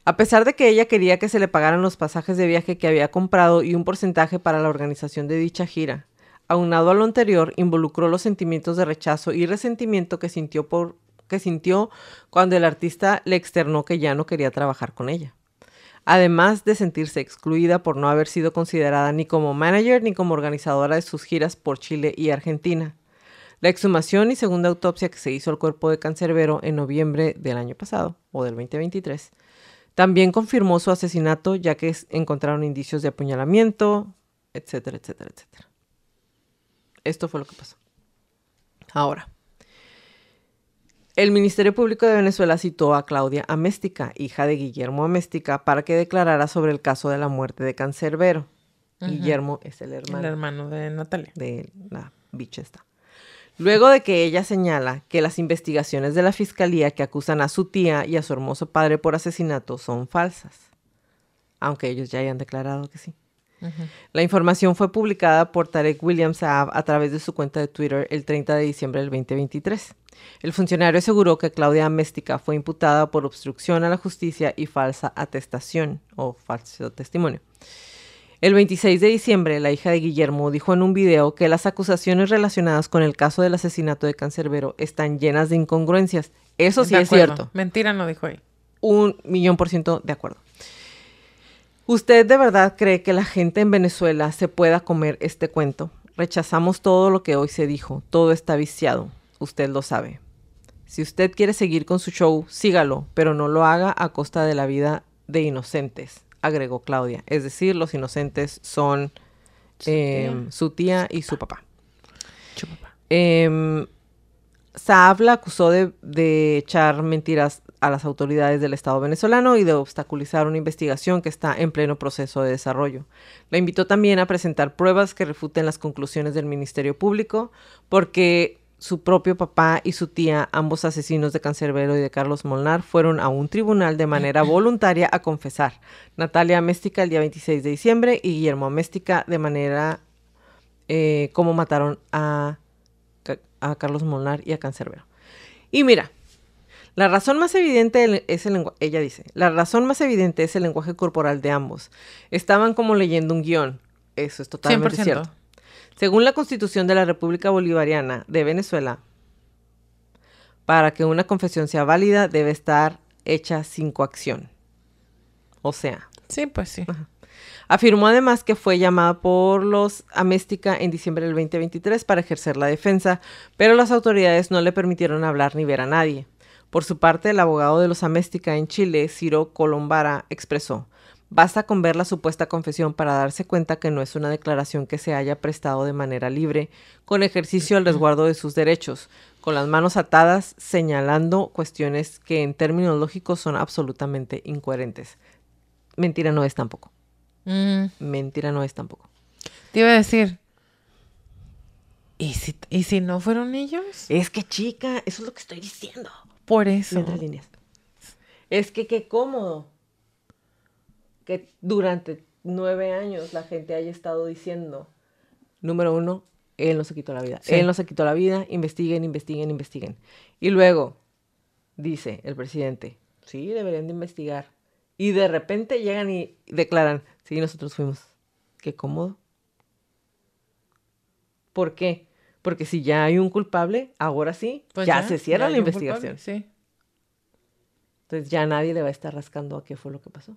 A pesar de que ella quería que se le pagaran los pasajes de viaje que había comprado y un porcentaje para la organización de dicha gira, aunado a lo anterior, involucró los sentimientos de rechazo y resentimiento que sintió por que sintió cuando el artista le externó que ya no quería trabajar con ella además de sentirse excluida por no haber sido considerada ni como manager ni como organizadora de sus giras por Chile y Argentina. La exhumación y segunda autopsia que se hizo al cuerpo de Cancerbero en noviembre del año pasado, o del 2023, también confirmó su asesinato ya que encontraron indicios de apuñalamiento, etcétera, etcétera, etcétera. Esto fue lo que pasó. Ahora, el Ministerio Público de Venezuela citó a Claudia Améstica, hija de Guillermo Améstica, para que declarara sobre el caso de la muerte de Cancerbero. Guillermo es el El hermano hermano de Natalia. de la bicha esta. Luego de que ella señala que las investigaciones de la fiscalía que acusan a su tía y a su hermoso padre por asesinato son falsas, aunque ellos ya hayan declarado que sí. La información fue publicada por Tarek William Saab a través de su cuenta de Twitter el 30 de diciembre del 2023. El funcionario aseguró que Claudia Améstica fue imputada por obstrucción a la justicia y falsa atestación o falso testimonio. El 26 de diciembre, la hija de Guillermo dijo en un video que las acusaciones relacionadas con el caso del asesinato de Cancerbero están llenas de incongruencias. Eso sí es cierto Mentira no dijo ahí. un millón por ciento de acuerdo. ¿Usted de verdad cree que la gente en Venezuela se pueda comer este cuento? Rechazamos todo lo que hoy se dijo. Todo está viciado. Usted lo sabe. Si usted quiere seguir con su show, sígalo, pero no lo haga a costa de la vida de inocentes, agregó Claudia. Es decir, los inocentes son Su em, tía. su tía y su papá. Chupapá. Eh, Saab la acusó de, de echar mentiras a las autoridades del Estado venezolano y de obstaculizar una investigación que está en pleno proceso de desarrollo. La invitó también a presentar pruebas que refuten las conclusiones del Ministerio Público, porque su propio papá y su tía, ambos asesinos de Cancerbero y de Carlos Molnar, fueron a un tribunal de manera voluntaria a confesar. Natalia Améstica el día 26 de diciembre y Guillermo Améstica de manera eh, como mataron a, a Carlos Molnar y a Cancerbero. Y mira, la razón más evidente es el lenguaje, ella dice, la razón más evidente es el lenguaje corporal de ambos. Estaban como leyendo un guion. Eso es totalmente 100%. cierto. Según la Constitución de la República Bolivariana de Venezuela, para que una confesión sea válida debe estar hecha sin coacción. O sea, Sí, pues sí. Afirmó además que fue llamada por los Améstica en diciembre del 2023 para ejercer la defensa, pero las autoridades no le permitieron hablar ni ver a nadie. Por su parte, el abogado de los Améstica en Chile, Ciro Colombara, expresó, Basta con ver la supuesta confesión para darse cuenta que no es una declaración que se haya prestado de manera libre, con ejercicio al resguardo de sus derechos, con las manos atadas, señalando cuestiones que en términos lógicos son absolutamente incoherentes. Mentira no es tampoco. Mm, Mentira no es tampoco. te iba a decir. ¿Y si, ¿Y si no fueron ellos? Es que chica, eso es lo que estoy diciendo. Por eso. Entre líneas. Es que qué cómodo que durante nueve años la gente haya estado diciendo, número uno, él no se quitó la vida. Sí. Él no se quitó la vida, investiguen, investiguen, investiguen. Y luego dice el presidente, sí, deberían de investigar. Y de repente llegan y declaran, sí, nosotros fuimos. Qué cómodo. ¿Por qué? Porque si ya hay un culpable, ahora sí, Pues ya, se cierra ya la investigación. culpable, Sí. Entonces ya nadie le va a estar rascando a qué fue lo que pasó.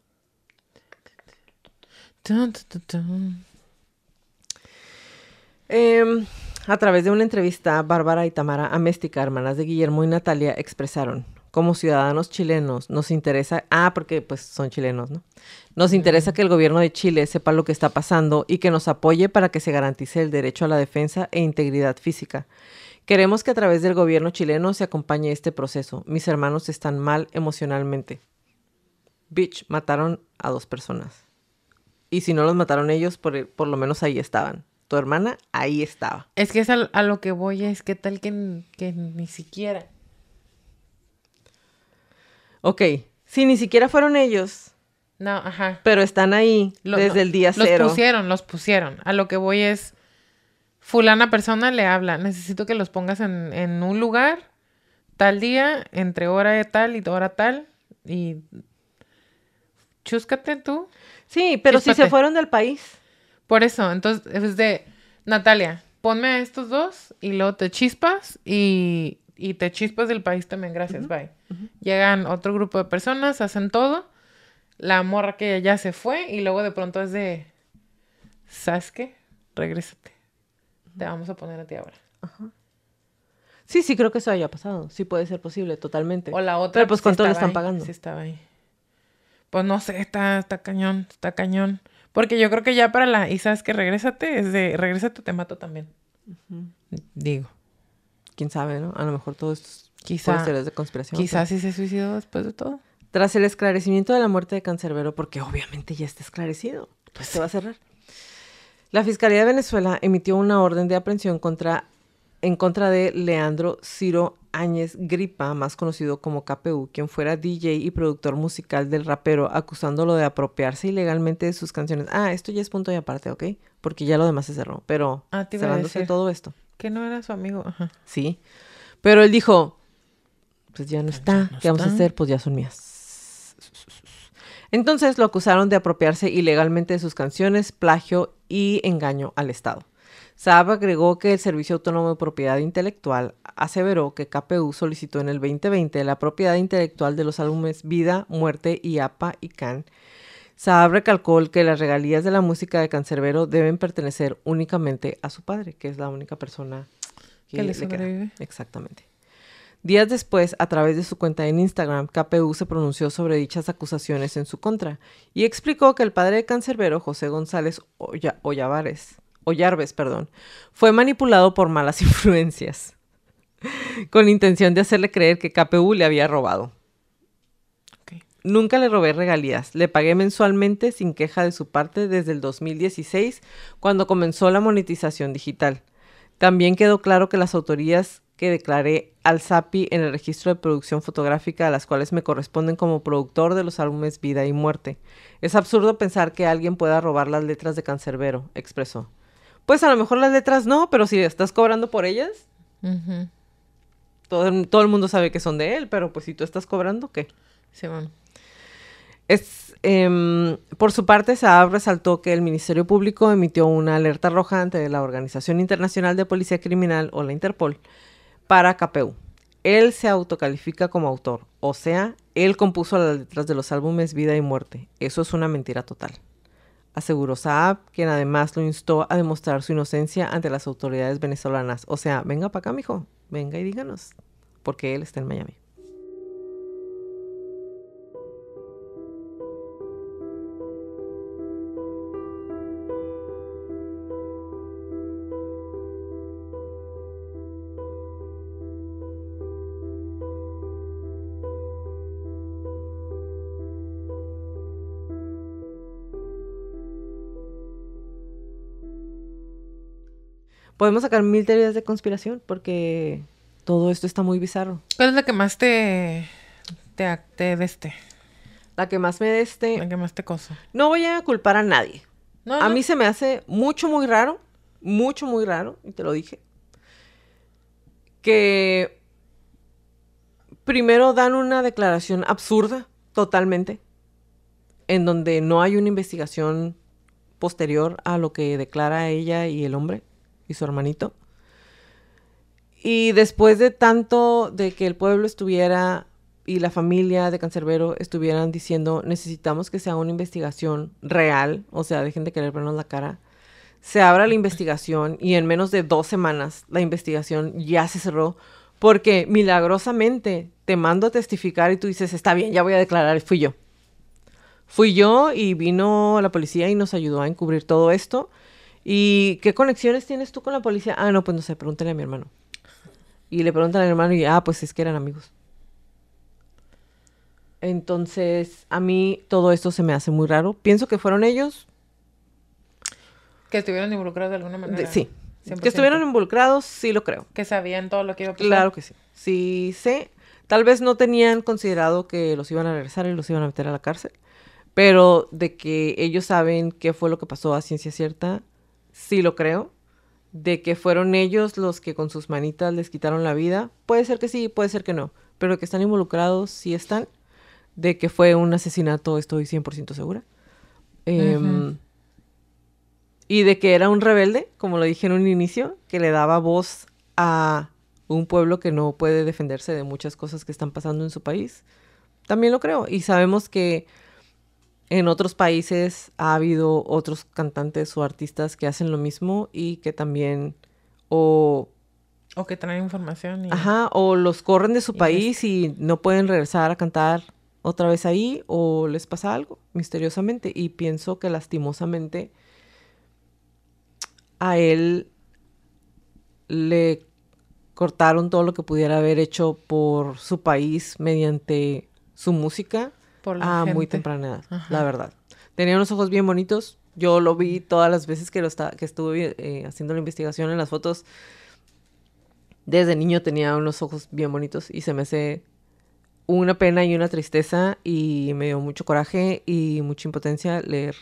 Em, a través de una entrevista, Bárbara y Tamara Améstica, hermanas de Guillermo y Natalia, expresaron, como ciudadanos chilenos, nos interesa, ah, porque pues son chilenos, ¿no? Nos interesa que el gobierno de Chile sepa lo que está pasando y que nos apoye para que se garantice el derecho a la defensa e integridad física. Queremos que a través del gobierno chileno se acompañe este proceso. Mis hermanos están mal emocionalmente. Bitch, mataron a dos personas. Y si no los mataron ellos, por, por lo menos ahí estaban. Tu hermana ahí estaba. Es que es a, a lo que voy, es que tal que, que ni siquiera. Ok, si ni siquiera fueron ellos, No, ajá. pero están ahí desde el día los cero. pusieron, los pusieron. A lo que voy es, fulana persona le habla, necesito que los pongas en, en un lugar, tal día, entre hora de tal y hora tal, y chúscate tú. Sí, pero si se fueron del país. Por eso, entonces, es de, Natalia, ponme a estos dos y luego te chispas y, y te chispas del país también, gracias, bye. Llegan otro grupo de personas, hacen todo, la morra que ya se fue y luego de pronto es de, ¿sabes qué? Regrésate. Te vamos a poner a ti ahora. Sí, sí, creo que eso haya pasado. Sí puede ser posible, totalmente. O la otra. Pero pues cuánto le estaba están ahí, pagando. Sí estaba ahí. Pues no sé, está, está cañón, está cañón. Porque yo creo que ya para la, y sabes que regrésate, es de, regrésate, te mato también. Digo. Quién sabe, ¿no? A lo mejor todo esto es Quizá- de conspiración. Quizás sí se suicidó después de todo. Tras el esclarecimiento de la muerte de Cancerbero, porque obviamente ya está esclarecido, pues se va a cerrar. La Fiscalía de Venezuela emitió una orden de aprehensión contra, en contra de Leandro Ciro Áñez Gripa, más conocido como KPU, quien fuera DJ y productor musical del rapero, acusándolo de apropiarse ilegalmente de sus canciones. Ah, esto ya es punto y aparte, ¿ok? Porque ya lo demás se cerró, pero Ah, cerrándose todo esto. Que no era su amigo. Ajá. Sí. Pero él dijo, pues ya no está. no ¿Qué vamos a hacer? Pues ya son mías. Entonces lo acusaron de apropiarse ilegalmente de sus canciones, plagio y engaño al Estado. Saab agregó que el Servicio Autónomo de Propiedad Intelectual aseveró que KPU solicitó en el 2020 la propiedad intelectual de los álbumes Vida, Muerte y APA y Can. Saab recalcó que las regalías de la música de Cancerbero deben pertenecer únicamente a su padre, que es la única persona Que le queda. sobrevive. Exactamente. Días después, a través de su cuenta en Instagram, KPU se pronunció sobre dichas acusaciones en su contra y explicó que el padre de Cancerbero, José González Olla- Ollavares, Ollarves, perdón, fue manipulado por malas influencias con intención de hacerle creer que KPU le había robado. Nunca le robé regalías. Le pagué mensualmente sin queja de su parte desde el 2016, cuando comenzó la monetización digital. También quedó claro que las autorías que declaré al SAPI en el registro de producción fotográfica a las cuales me corresponden como productor de los álbumes Vida y Muerte. Es absurdo pensar que alguien pueda robar las letras de Cancerbero, expresó. Pues a lo mejor las letras no, pero si estás cobrando por ellas, todo, el- todo el mundo sabe que son de él, pero pues si tú estás cobrando, ¿qué? Sí, bueno. Es, em, por su parte, Saab resaltó que el Ministerio Público emitió una alerta roja ante la Organización Internacional de Policía Criminal o la Interpol para KPU. Él se autocalifica como autor, o sea, él compuso las letras de los álbumes Vida y Muerte. Eso es una mentira total. Aseguró Saab, quien además lo instó a demostrar su inocencia ante las autoridades venezolanas. O sea, venga para acá, mijo, venga y díganos, porque él está en Miami. Podemos sacar mil teorías de conspiración porque todo esto está muy bizarro. ¿Cuál es la que más te. te. te deste? La que más me deste. La que más te coso. No voy a culpar a nadie. No, a no. mí se me hace mucho, muy raro. Mucho, muy raro. Y te lo dije. Que primero dan una declaración absurda, totalmente. En donde no hay una investigación posterior a lo que declara ella y el hombre y su hermanito. Y después de tanto de que el pueblo estuviera y la familia de Cancerbero estuvieran diciendo necesitamos que sea una investigación real, o sea, dejen de querer vernos la cara, se abra la investigación y en menos de dos semanas la investigación ya se cerró porque milagrosamente te mando a testificar y tú dices, está bien, ya voy a declarar, fui yo. Fui yo y vino la policía y nos ayudó a encubrir todo esto. ¿Y qué conexiones tienes tú con la policía? Ah, no, pues no sé, pregúntale a mi hermano. Y le preguntan al hermano y, ah, pues es que eran amigos. Entonces, a mí todo esto se me hace muy raro. Pienso que fueron ellos. Que estuvieron involucrados de alguna manera. de- sí. 100%. Que estuvieron involucrados, sí lo creo. Que sabían todo lo que iba a pasar. Claro que sí. Sí sé. Tal vez no tenían considerado que los iban a regresar y los iban a meter a la cárcel. Pero de que ellos saben qué fue lo que pasó a ciencia cierta, sí lo creo. De que fueron ellos los que con sus manitas les quitaron la vida, puede ser que sí, puede ser que no. Pero que están involucrados, sí están. De que fue un asesinato, estoy 100% segura. Em. Y de que era un rebelde, como lo dije en un inicio, que le daba voz a un pueblo que no puede defenderse de muchas cosas que están pasando en su país. También lo creo. Y sabemos que en otros países ha habido otros cantantes o artistas que hacen lo mismo y que también o O que traen información. Y... Ajá, o los corren de su Y país y no pueden regresar a cantar otra vez ahí, o les pasa algo misteriosamente. Y pienso que lastimosamente a él le cortaron todo lo que pudiera haber hecho por su país mediante su música Por la a muy gente. temprana edad, Ajá. la verdad. Tenía unos ojos bien bonitos. Yo lo vi todas las veces que, lo esta- que estuve eh, haciendo la investigación en las fotos. Desde niño tenía unos ojos bien bonitos y se me hace una pena y una tristeza y me dio mucho coraje y mucha impotencia leer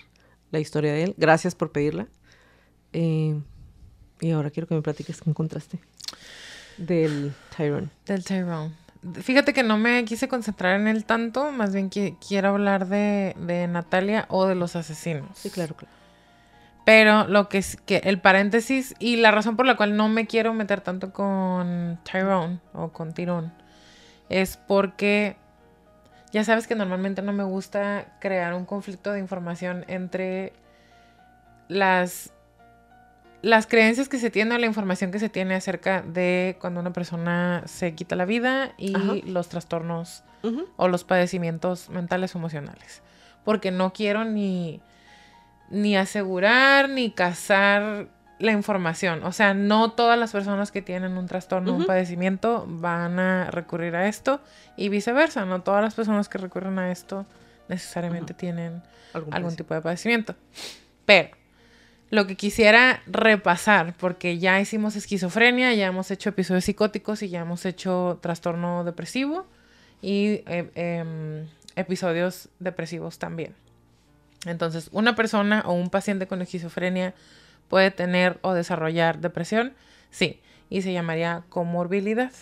la historia de él. Gracias por pedirla. Eh, y ahora quiero que me platiques qué encontraste del Tyrone. Del Tyrone. Fíjate que no me quise concentrar en él tanto, más bien que quiero hablar de, de Natalia o de los asesinos. Sí, claro, claro. Pero lo que es que el paréntesis y la razón por la cual no me quiero meter tanto con Tyrone o con Tyrone es porque ya sabes que normalmente no me gusta crear un conflicto de información entre las las creencias que se tienen o la información que se tiene acerca de cuando una persona se quita la vida y Ajá. los trastornos o los padecimientos mentales o emocionales. Porque no quiero ni, ni asegurar ni cazar la información. O sea, no todas las personas que tienen un trastorno o un padecimiento van a recurrir a esto y viceversa. No todas las personas que recurren a esto necesariamente tienen Algún algún tipo de padecimiento. Pero lo que quisiera repasar, porque ya hicimos esquizofrenia, ya hemos hecho episodios psicóticos y ya hemos hecho trastorno depresivo y eh, em, episodios depresivos también. Entonces, una persona o un paciente con esquizofrenia puede tener o desarrollar depresión, sí, y se llamaría comorbilidad.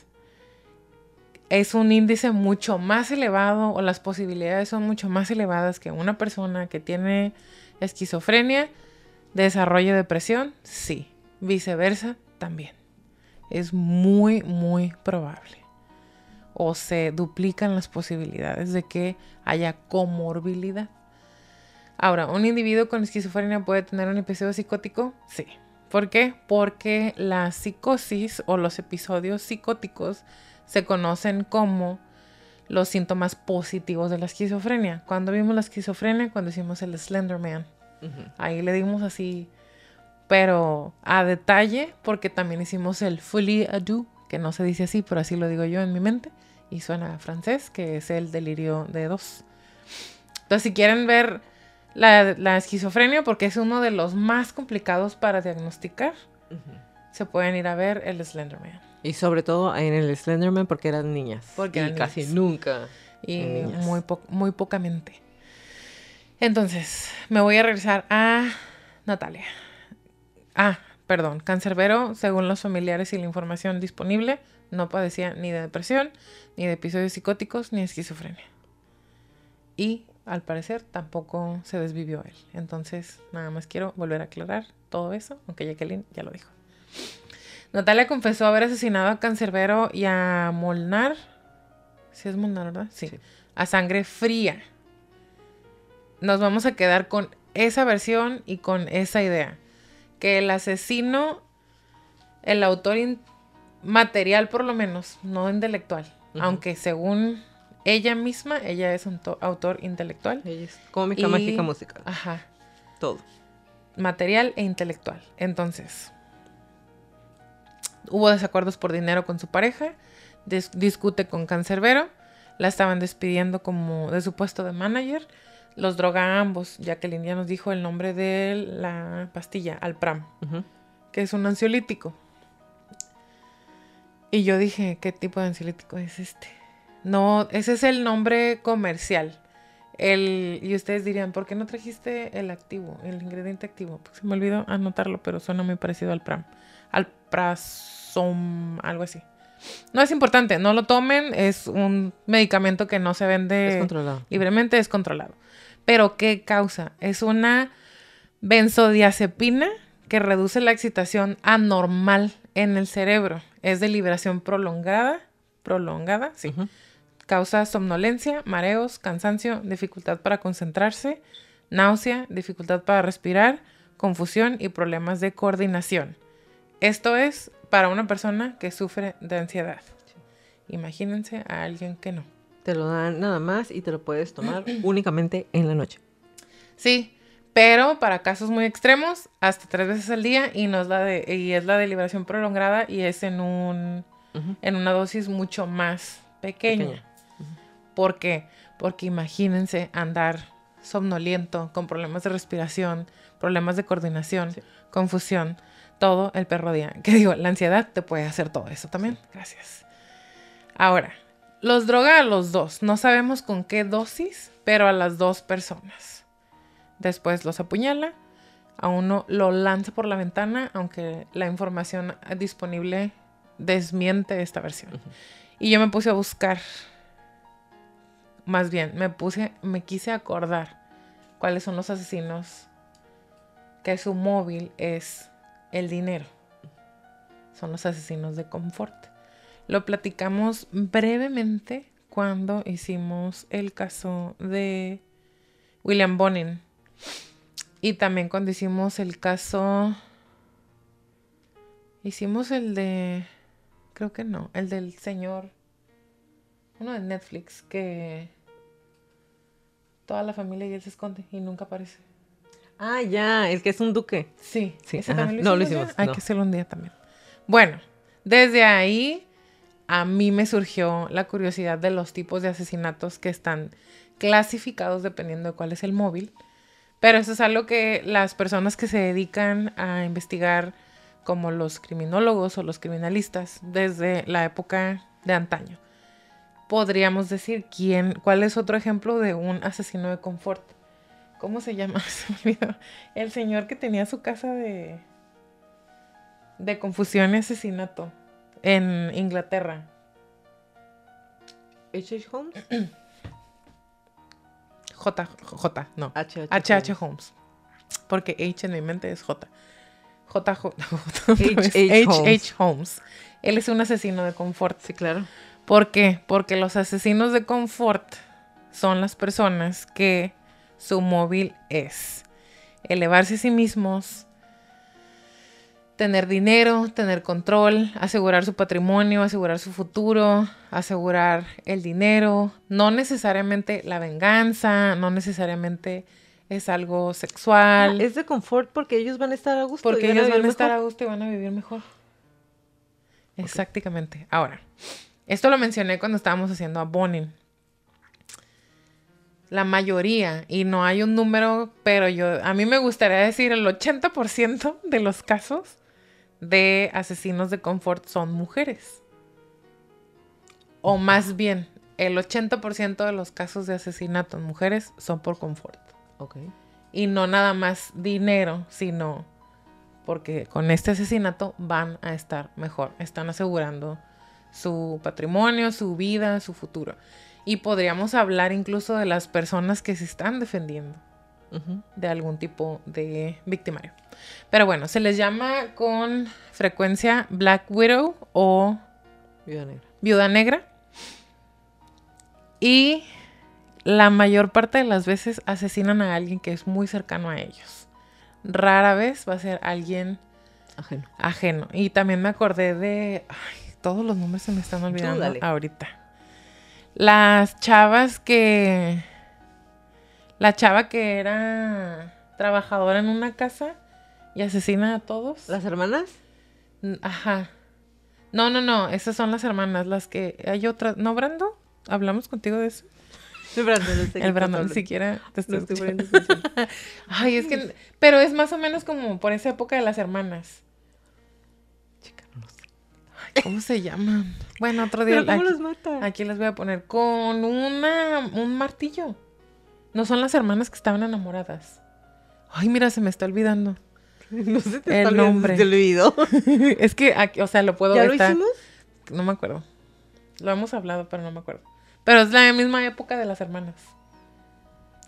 Es un índice mucho más elevado o las posibilidades son mucho más elevadas que una persona que tiene esquizofrenia desarrolle depresión, sí. Viceversa, también. Es muy, muy probable. O se duplican las posibilidades de que haya comorbilidad. Ahora, ¿un individuo con esquizofrenia puede tener un episodio psicótico? Sí. ¿Por qué? Porque la psicosis o los episodios psicóticos se conocen como los síntomas positivos de la esquizofrenia. Cuando vimos la esquizofrenia, cuando hicimos el Slender Man, Ahí le dimos así, pero a detalle, porque también hicimos el à deux, que no se dice así, pero así lo digo yo en mi mente, y suena a francés, que es el delirio de dos. Entonces, si quieren ver la, la esquizofrenia, porque es uno de los más complicados para diagnosticar, se pueden ir a ver el Slenderman. Y sobre todo en el Slenderman porque eran niñas. Porque y eran casi niñas. nunca. Y muy, po- muy pocamente. Entonces, me voy a regresar a Natalia. Ah, perdón. Cancerbero, según los familiares y la información disponible, no padecía ni de depresión, ni de episodios psicóticos, ni esquizofrenia. Y al parecer tampoco se desvivió él. Entonces, nada más quiero volver a aclarar todo eso, aunque Jacqueline ya lo dijo. Natalia confesó haber asesinado a Cancerbero y a Molnar. Sí es Molnar, ¿verdad? Sí. Sí. A sangre fría. Nos vamos a quedar con esa versión y con esa idea. Que el asesino, el autor material por lo menos, no intelectual. Aunque según ella misma, ella es un to- autor intelectual. Ella es cómica, Y- mágica, musical. Ajá. Todo. material e intelectual. Entonces, hubo desacuerdos por dinero con su pareja, dis- discute con Cancerbero, la estaban despidiendo como de su puesto de manager, los droga a ambos. Ya nos dijo el nombre de la pastilla, Alpram, que es un ansiolítico. Y yo dije, ¿qué tipo de ansiolítico es este? No, ese es el nombre comercial. El, y ustedes dirían, ¿por qué no trajiste el activo, el ingrediente activo? Pues se me olvidó anotarlo, pero suena muy parecido al Pram. Al Prasom, algo así. No es importante, no lo tomen, es un medicamento que no se vende libremente, es controlado. Pero ¿qué causa? Es una benzodiazepina que reduce la excitación anormal en el cerebro. Es de liberación prolongada, prolongada, sí. Causa somnolencia, mareos, cansancio, dificultad para concentrarse, náusea, dificultad para respirar, confusión y problemas de coordinación. Esto es para una persona que sufre de ansiedad. Imagínense a alguien que no. Te lo dan nada más y te lo puedes tomar únicamente en la noche. Sí, pero para casos muy extremos, hasta tres veces al día y, no es la de, y es la de liberación prolongada y es en, un, en una dosis mucho más pequeña. Pequeña. ¿Por qué? Porque imagínense andar somnoliento, con problemas de respiración, problemas de coordinación, Sí. confusión, todo el perro día. Que digo, la ansiedad te puede hacer todo eso también. Gracias. Ahora, los droga a los dos. No sabemos con qué dosis, pero a las dos personas. Después los apuñala. A uno lo lanza por la ventana, aunque la información disponible desmiente esta versión. Y yo me puse a buscar. Más bien, me puse, me quise acordar cuáles son los asesinos que su móvil es el dinero. Son los asesinos de confort. Lo platicamos brevemente cuando hicimos el caso de William Bonin. Y también cuando hicimos el caso... Hicimos el de... Creo que no. El del señor... Uno de Netflix que... Toda la familia y él se esconde y nunca aparece. Ah, ya, el que es un duque. Sí, Sí, ¿ese ajá. también No, lo hicimos, Hay no. que hacerlo un día también. Bueno, desde ahí a mí me surgió la curiosidad de los tipos de asesinatos que están clasificados dependiendo de cuál es el móvil. Pero eso es algo que las personas que se dedican a investigar, como los criminólogos o los criminalistas, desde la época de antaño, podríamos decir quién, cuál es otro ejemplo de un asesino de confort. ¿Cómo se llama? Se me olvidó. El señor que tenía su casa de de confusión y asesinato en Inglaterra. H.H. Holmes. J, J, no. H.H. H.H. Holmes. Porque H en mi mente es J. J. J. H.H. H. Holmes. Él es un asesino de confort. Sí, claro. ¿Por qué? Porque los asesinos de confort son las personas que su móvil es elevarse a sí mismos, tener dinero, tener control, asegurar su patrimonio, asegurar su futuro, asegurar el dinero, no necesariamente la venganza, no necesariamente es algo sexual, es de confort porque ellos van a estar a gusto. y porque ellos van a estar a gusto y van a vivir mejor. Exactamente. Ahora, esto lo mencioné cuando estábamos haciendo a Bonin. La mayoría, y no hay un número, pero yo, a mí me gustaría decir el 80% de los casos de asesinos de confort son mujeres. O más bien, el 80% de los casos de asesinato en mujeres son por confort. Ok. Y no nada más dinero, sino porque con este asesinato van a estar mejor. Están asegurando su patrimonio, su vida, su futuro. Y podríamos hablar incluso de las personas que se están defendiendo de algún tipo de victimario. Pero bueno, se les llama con frecuencia Black Widow o Viuda negra. viuda negra. Y la mayor parte de las veces asesinan a alguien que es muy cercano a ellos. Rara vez va a ser alguien Ajeno. ajeno. Y también me acordé de... Ay, todos los nombres se me están olvidando ahorita. Las chavas que... La chava que era trabajadora en una casa y asesina a todos. ¿Las hermanas? Ajá. No, no, no. Esas son las hermanas. Las que... Hay otras... ¿No, Brando? ¿Hablamos contigo de eso? El no sé qué El Brando ni siquiera te estoy No estoy. Ay, es que... Pero es más o menos como por esa época de las hermanas. Chica, no lo sé. Ay, ¿Cómo se llaman? Bueno, otro día... ¿Pero cómo aquí- los mata? Aquí les voy a poner con una, un martillo. No son las hermanas que estaban enamoradas. Ay, mira, se me está olvidando. No sé te El está olvidando, nombre. Te olvidó. es que, aquí, o sea, lo puedo ¿Ya ver. lo está- hicimos? No me acuerdo. Lo hemos hablado, pero no me acuerdo. Pero es la misma época de las hermanas.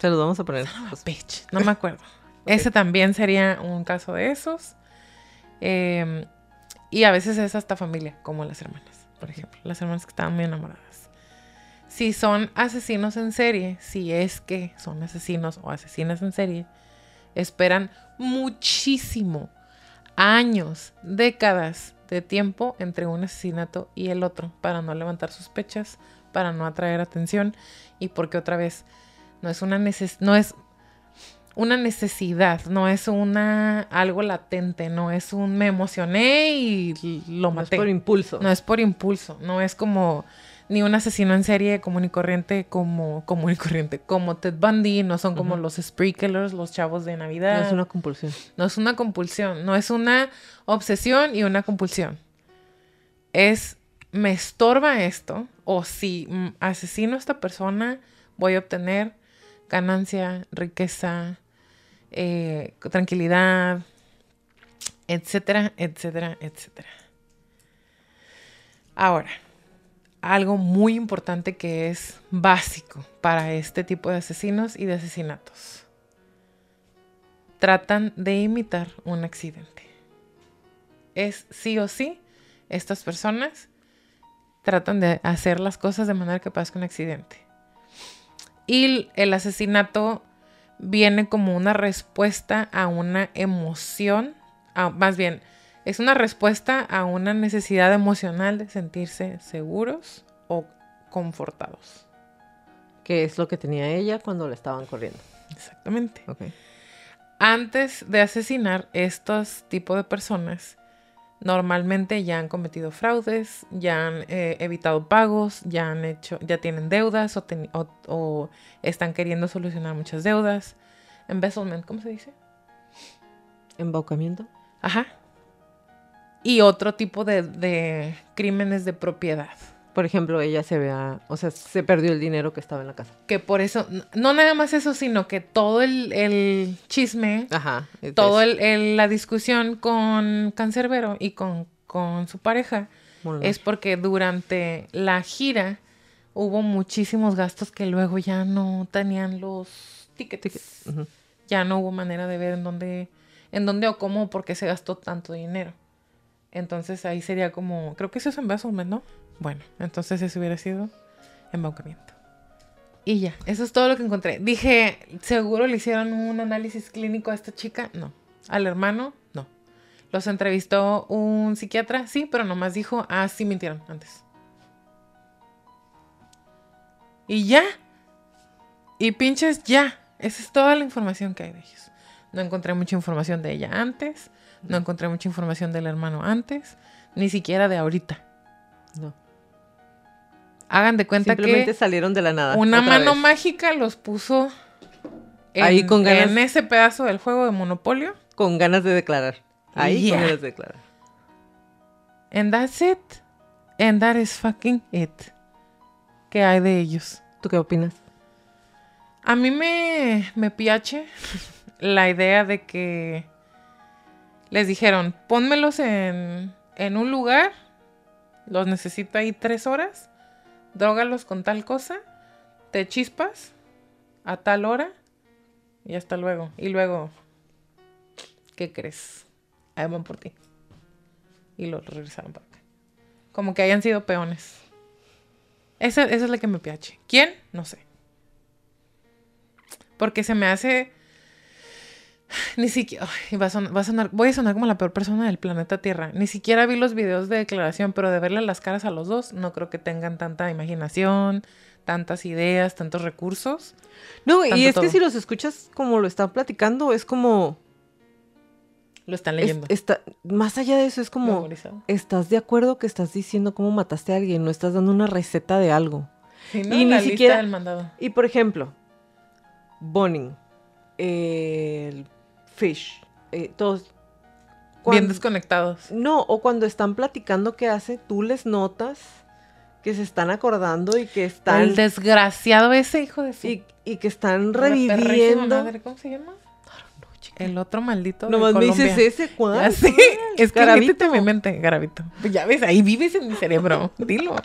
Se los vamos a poner. Bitch, no me acuerdo. Ese también sería un caso de esos. Eh, y a veces es hasta familia, como las hermanas, por ejemplo. Las hermanas que estaban muy enamoradas. Si son asesinos en serie, si es que son asesinos o asesinas en serie, esperan muchísimo, años, décadas de tiempo entre un asesinato y el otro para no levantar sospechas, para no atraer atención y porque otra vez no es una neces no es una necesidad, no es una algo latente, no es un me emocioné y lo No es maté. por impulso. No es por impulso, no es como ni un asesino en serie común y corriente como común y corriente, como Ted Bundy, no son como los spree killers, los chavos de Navidad. No es una compulsión. No es una compulsión, no es una obsesión y una compulsión. Es, me estorba esto, o si mm, asesino a esta persona, voy a obtener ganancia, riqueza, eh, tranquilidad, etcétera, etcétera, etcétera. Ahora, algo muy importante que es básico para este tipo de asesinos y de asesinatos tratan de imitar un accidente. Es sí o sí, estas personas tratan de hacer las cosas de manera que parezca un accidente. Y el- asesinato viene como una respuesta a una emoción, a- más bien, es una respuesta a una necesidad emocional de sentirse seguros o confortados. Que es lo que tenía ella cuando la estaban corriendo. Exactamente. Antes de asesinar estos tipos de personas, normalmente ya han cometido fraudes, ya han eh, evitado pagos, ya han hecho, ya tienen deudas o, teni- o- o están queriendo solucionar muchas deudas. Embezzlement, ¿cómo se dice? Embaucamiento. Ajá. Y otro tipo de, de crímenes de propiedad. Por ejemplo, ella se vea, o sea, se perdió el dinero que estaba en la casa. Que por eso, no nada más eso, sino que todo el, el chisme Ajá. todo el, el- la discusión con Cancerbero y con, con su pareja es porque durante la gira hubo muchísimos gastos que luego ya no tenían los tickets. Ya no hubo manera de ver en dónde, en dónde o cómo, por qué se gastó tanto dinero. Entonces ahí sería como, creo que eso es embezzlement, ¿no? Bueno, entonces eso hubiera sido embaucamiento. Y ya, eso es todo lo que encontré. Dije, ¿seguro le hicieron un análisis clínico a esta chica? No. ¿Al hermano? No. ¿Los entrevistó un psiquiatra? Sí, pero nomás dijo, ah, sí mintieron antes. Y ya. Y pinches ya. Esa es toda la información que hay de ellos. No encontré mucha información de ella antes. No encontré mucha información del hermano antes. Ni siquiera de ahorita. No. Hagan de cuenta Simplemente que salieron de la nada. una mano vez. mágica los puso en, Ahí con ganas. en ese pedazo del juego de Monopolio. Con ganas de declarar. Ahí Yeah. con ganas de declarar. And that's it. And that is fucking it. ¿Qué hay de ellos? ¿Tú qué opinas? A mí me, me piache la idea de que les dijeron, pónmelos en, en un lugar, los necesito ahí tres horas, drógalos con tal cosa, te chispas a tal hora y hasta luego. Y luego, ¿qué crees? Ahí por ti. Y los regresaron para acá. Como que hayan sido peones. Esa, esa es la que me piache. ¿Quién? No sé. Porque se me hace. Ni siquiera. ay, va a son- va a sonar, voy a sonar como la peor persona del planeta Tierra. Ni siquiera vi los videos de declaración, pero de verle las caras a los dos, no creo que tengan tanta imaginación, tantas ideas, tantos recursos. No, y es todo. que si los escuchas como lo están platicando, es como... Lo están es- leyendo. está, más allá de eso, es como... Memorizado. ¿Estás de acuerdo que estás diciendo cómo mataste a alguien? No estás dando una receta de algo. Sí, ¿no? y ni siquiera- del mandado. Y por ejemplo, Boning, el Fish, eh, todos. Bien desconectados. No, o cuando están platicando qué hace, tú les notas que se están acordando y que están. El desgraciado ese hijo de su y, y que están reviviendo. Madre, ¿Cómo se llama? El otro maldito. de Nomás me Colombia. dices ese, ¿cuál? Ya sé. Es que métete en mi mente, Garabito. Pues ya ves, ahí vives en mi cerebro. Dilo.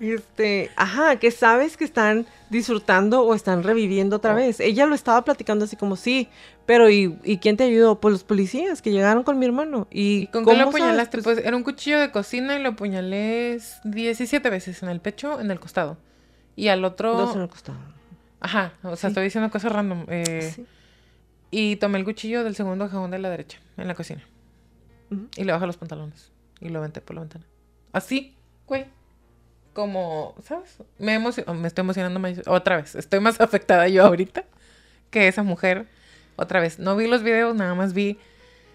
Este, ajá, que sabes que están disfrutando o están reviviendo otra Oh. vez. Ella lo estaba platicando así como, sí, pero ¿y, y quién te ayudó? Pues los policías que llegaron con mi hermano. ¿Y, ¿Y con qué lo apuñalaste? Pues, Pues, era un cuchillo de cocina y lo apuñalé 17 veces en el pecho, en el costado. Y al otro. dos en el costado. Ajá, o sea, Sí. estoy diciendo cosas random. eh, Sí. Y tomé el cuchillo del segundo cajón de la derecha, en la cocina. Y le bajé los pantalones. Y lo aventé por la ventana. Así, güey. Como, ¿sabes? Me, me estoy emocionando más. Otra vez. Estoy más afectada yo ahorita que esa mujer. Otra vez. No vi los videos, nada más vi.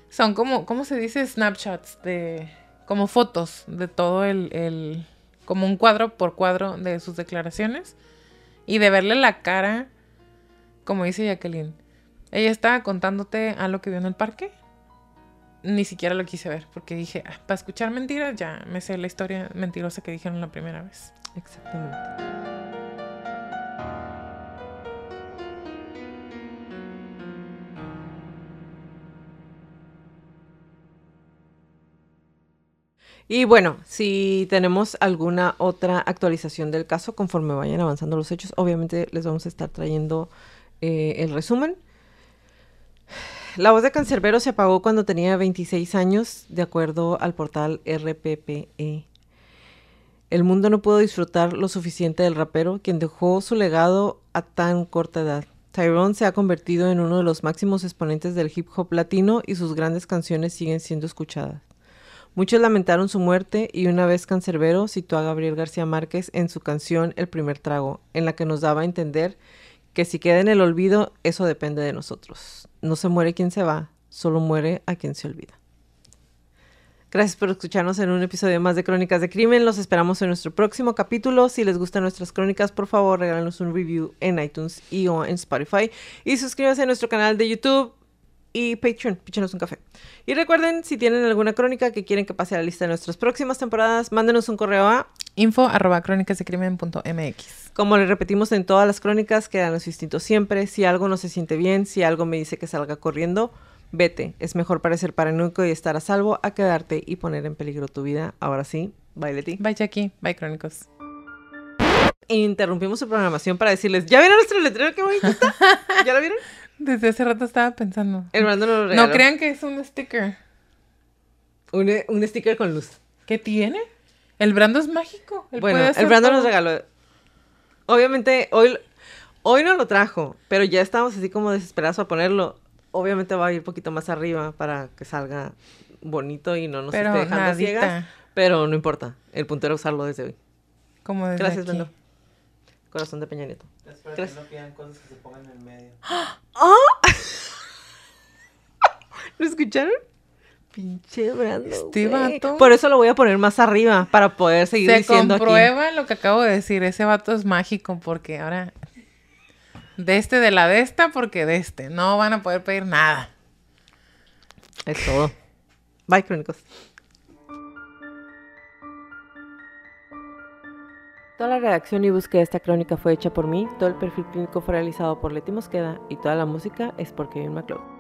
Son como, ¿cómo se dice? Snapshots de. Como fotos de todo el. el como un cuadro por cuadro de sus declaraciones. Y de verle la cara. Como dice Jacqueline. Ella estaba contándote a lo que vio en el parque ni siquiera lo quise ver porque dije, "Ah, para escuchar mentiras ya me sé la historia mentirosa que dijeron la primera vez. Exactamente. Y bueno, si tenemos alguna otra actualización del caso conforme vayan avanzando los hechos, obviamente les vamos a estar trayendo eh, el resumen. La voz de Cancerbero se apagó cuando tenía 26 años, de acuerdo al portal RPPE. El mundo no pudo disfrutar lo suficiente del rapero, quien dejó su legado a tan corta edad. Tyrone se ha convertido en uno de los máximos exponentes del hip hop latino y sus grandes canciones siguen siendo escuchadas. Muchos lamentaron su muerte y una vez Cancerbero citó a Gabriel García Márquez en su canción El primer trago, en la que nos daba a entender que si queda en el olvido, eso depende de nosotros. No se muere quien se va, solo muere a quien se olvida. Gracias por escucharnos en un episodio más de Crónicas de Crimen. Los esperamos en nuestro próximo capítulo. Si les gustan nuestras crónicas, por favor, regálanos un review en iTunes y o en Spotify. Y suscríbanse a nuestro canal de YouTube y Patreon. Píchenos un café. Y recuerden, si tienen alguna crónica que quieren que pase a la lista de nuestras próximas temporadas, mándenos un correo a Info arroba crónicasdecrimen.mx. como le repetimos en todas las crónicas, quédanos instinto siempre. Si algo no se siente bien, si algo me dice que salga corriendo, vete. Es mejor parecer paranoico y estar a salvo a quedarte y poner en peligro tu vida. Ahora sí, bye Leti. Bye Jackie, bye Crónicos. Interrumpimos su programación para decirles, ¿ya vieron nuestro letrero? ¡Qué bonito está! ¿Ya lo vieron? Desde hace rato estaba pensando. El Brandon nos lo regaló. No crean que es un sticker. Un, un sticker con luz. ¿Qué tiene? El Brando es mágico. Él bueno, el todo. nos regaló. Obviamente, hoy, hoy no lo trajo, pero ya estamos así como desesperados a ponerlo. Obviamente va a ir un poquito más arriba para que salga bonito y no nos Pero esté dejando nadita. ciegas. Pero no importa. El punto era usarlo desde hoy. Como desde Gracias, aquí. Brando. Corazón de Peña Nieto. Es para Gracias. que no pidan cosas que se pongan en medio. ¿Lo escucharon? Pinche Brando. Este vato. Por eso lo voy a poner más arriba para poder seguir Se diciendo aquí. comprueba lo que acabo de decir. Ese vato es mágico porque ahora... De este, de la de esta, porque de este. No van a poder pedir nada. Es todo. Bye, crónicos. Toda la redacción y búsqueda de esta crónica fue hecha por mí, todo el perfil clínico fue realizado por Leti Mosqueda y toda la música es por Kevin MacLeod.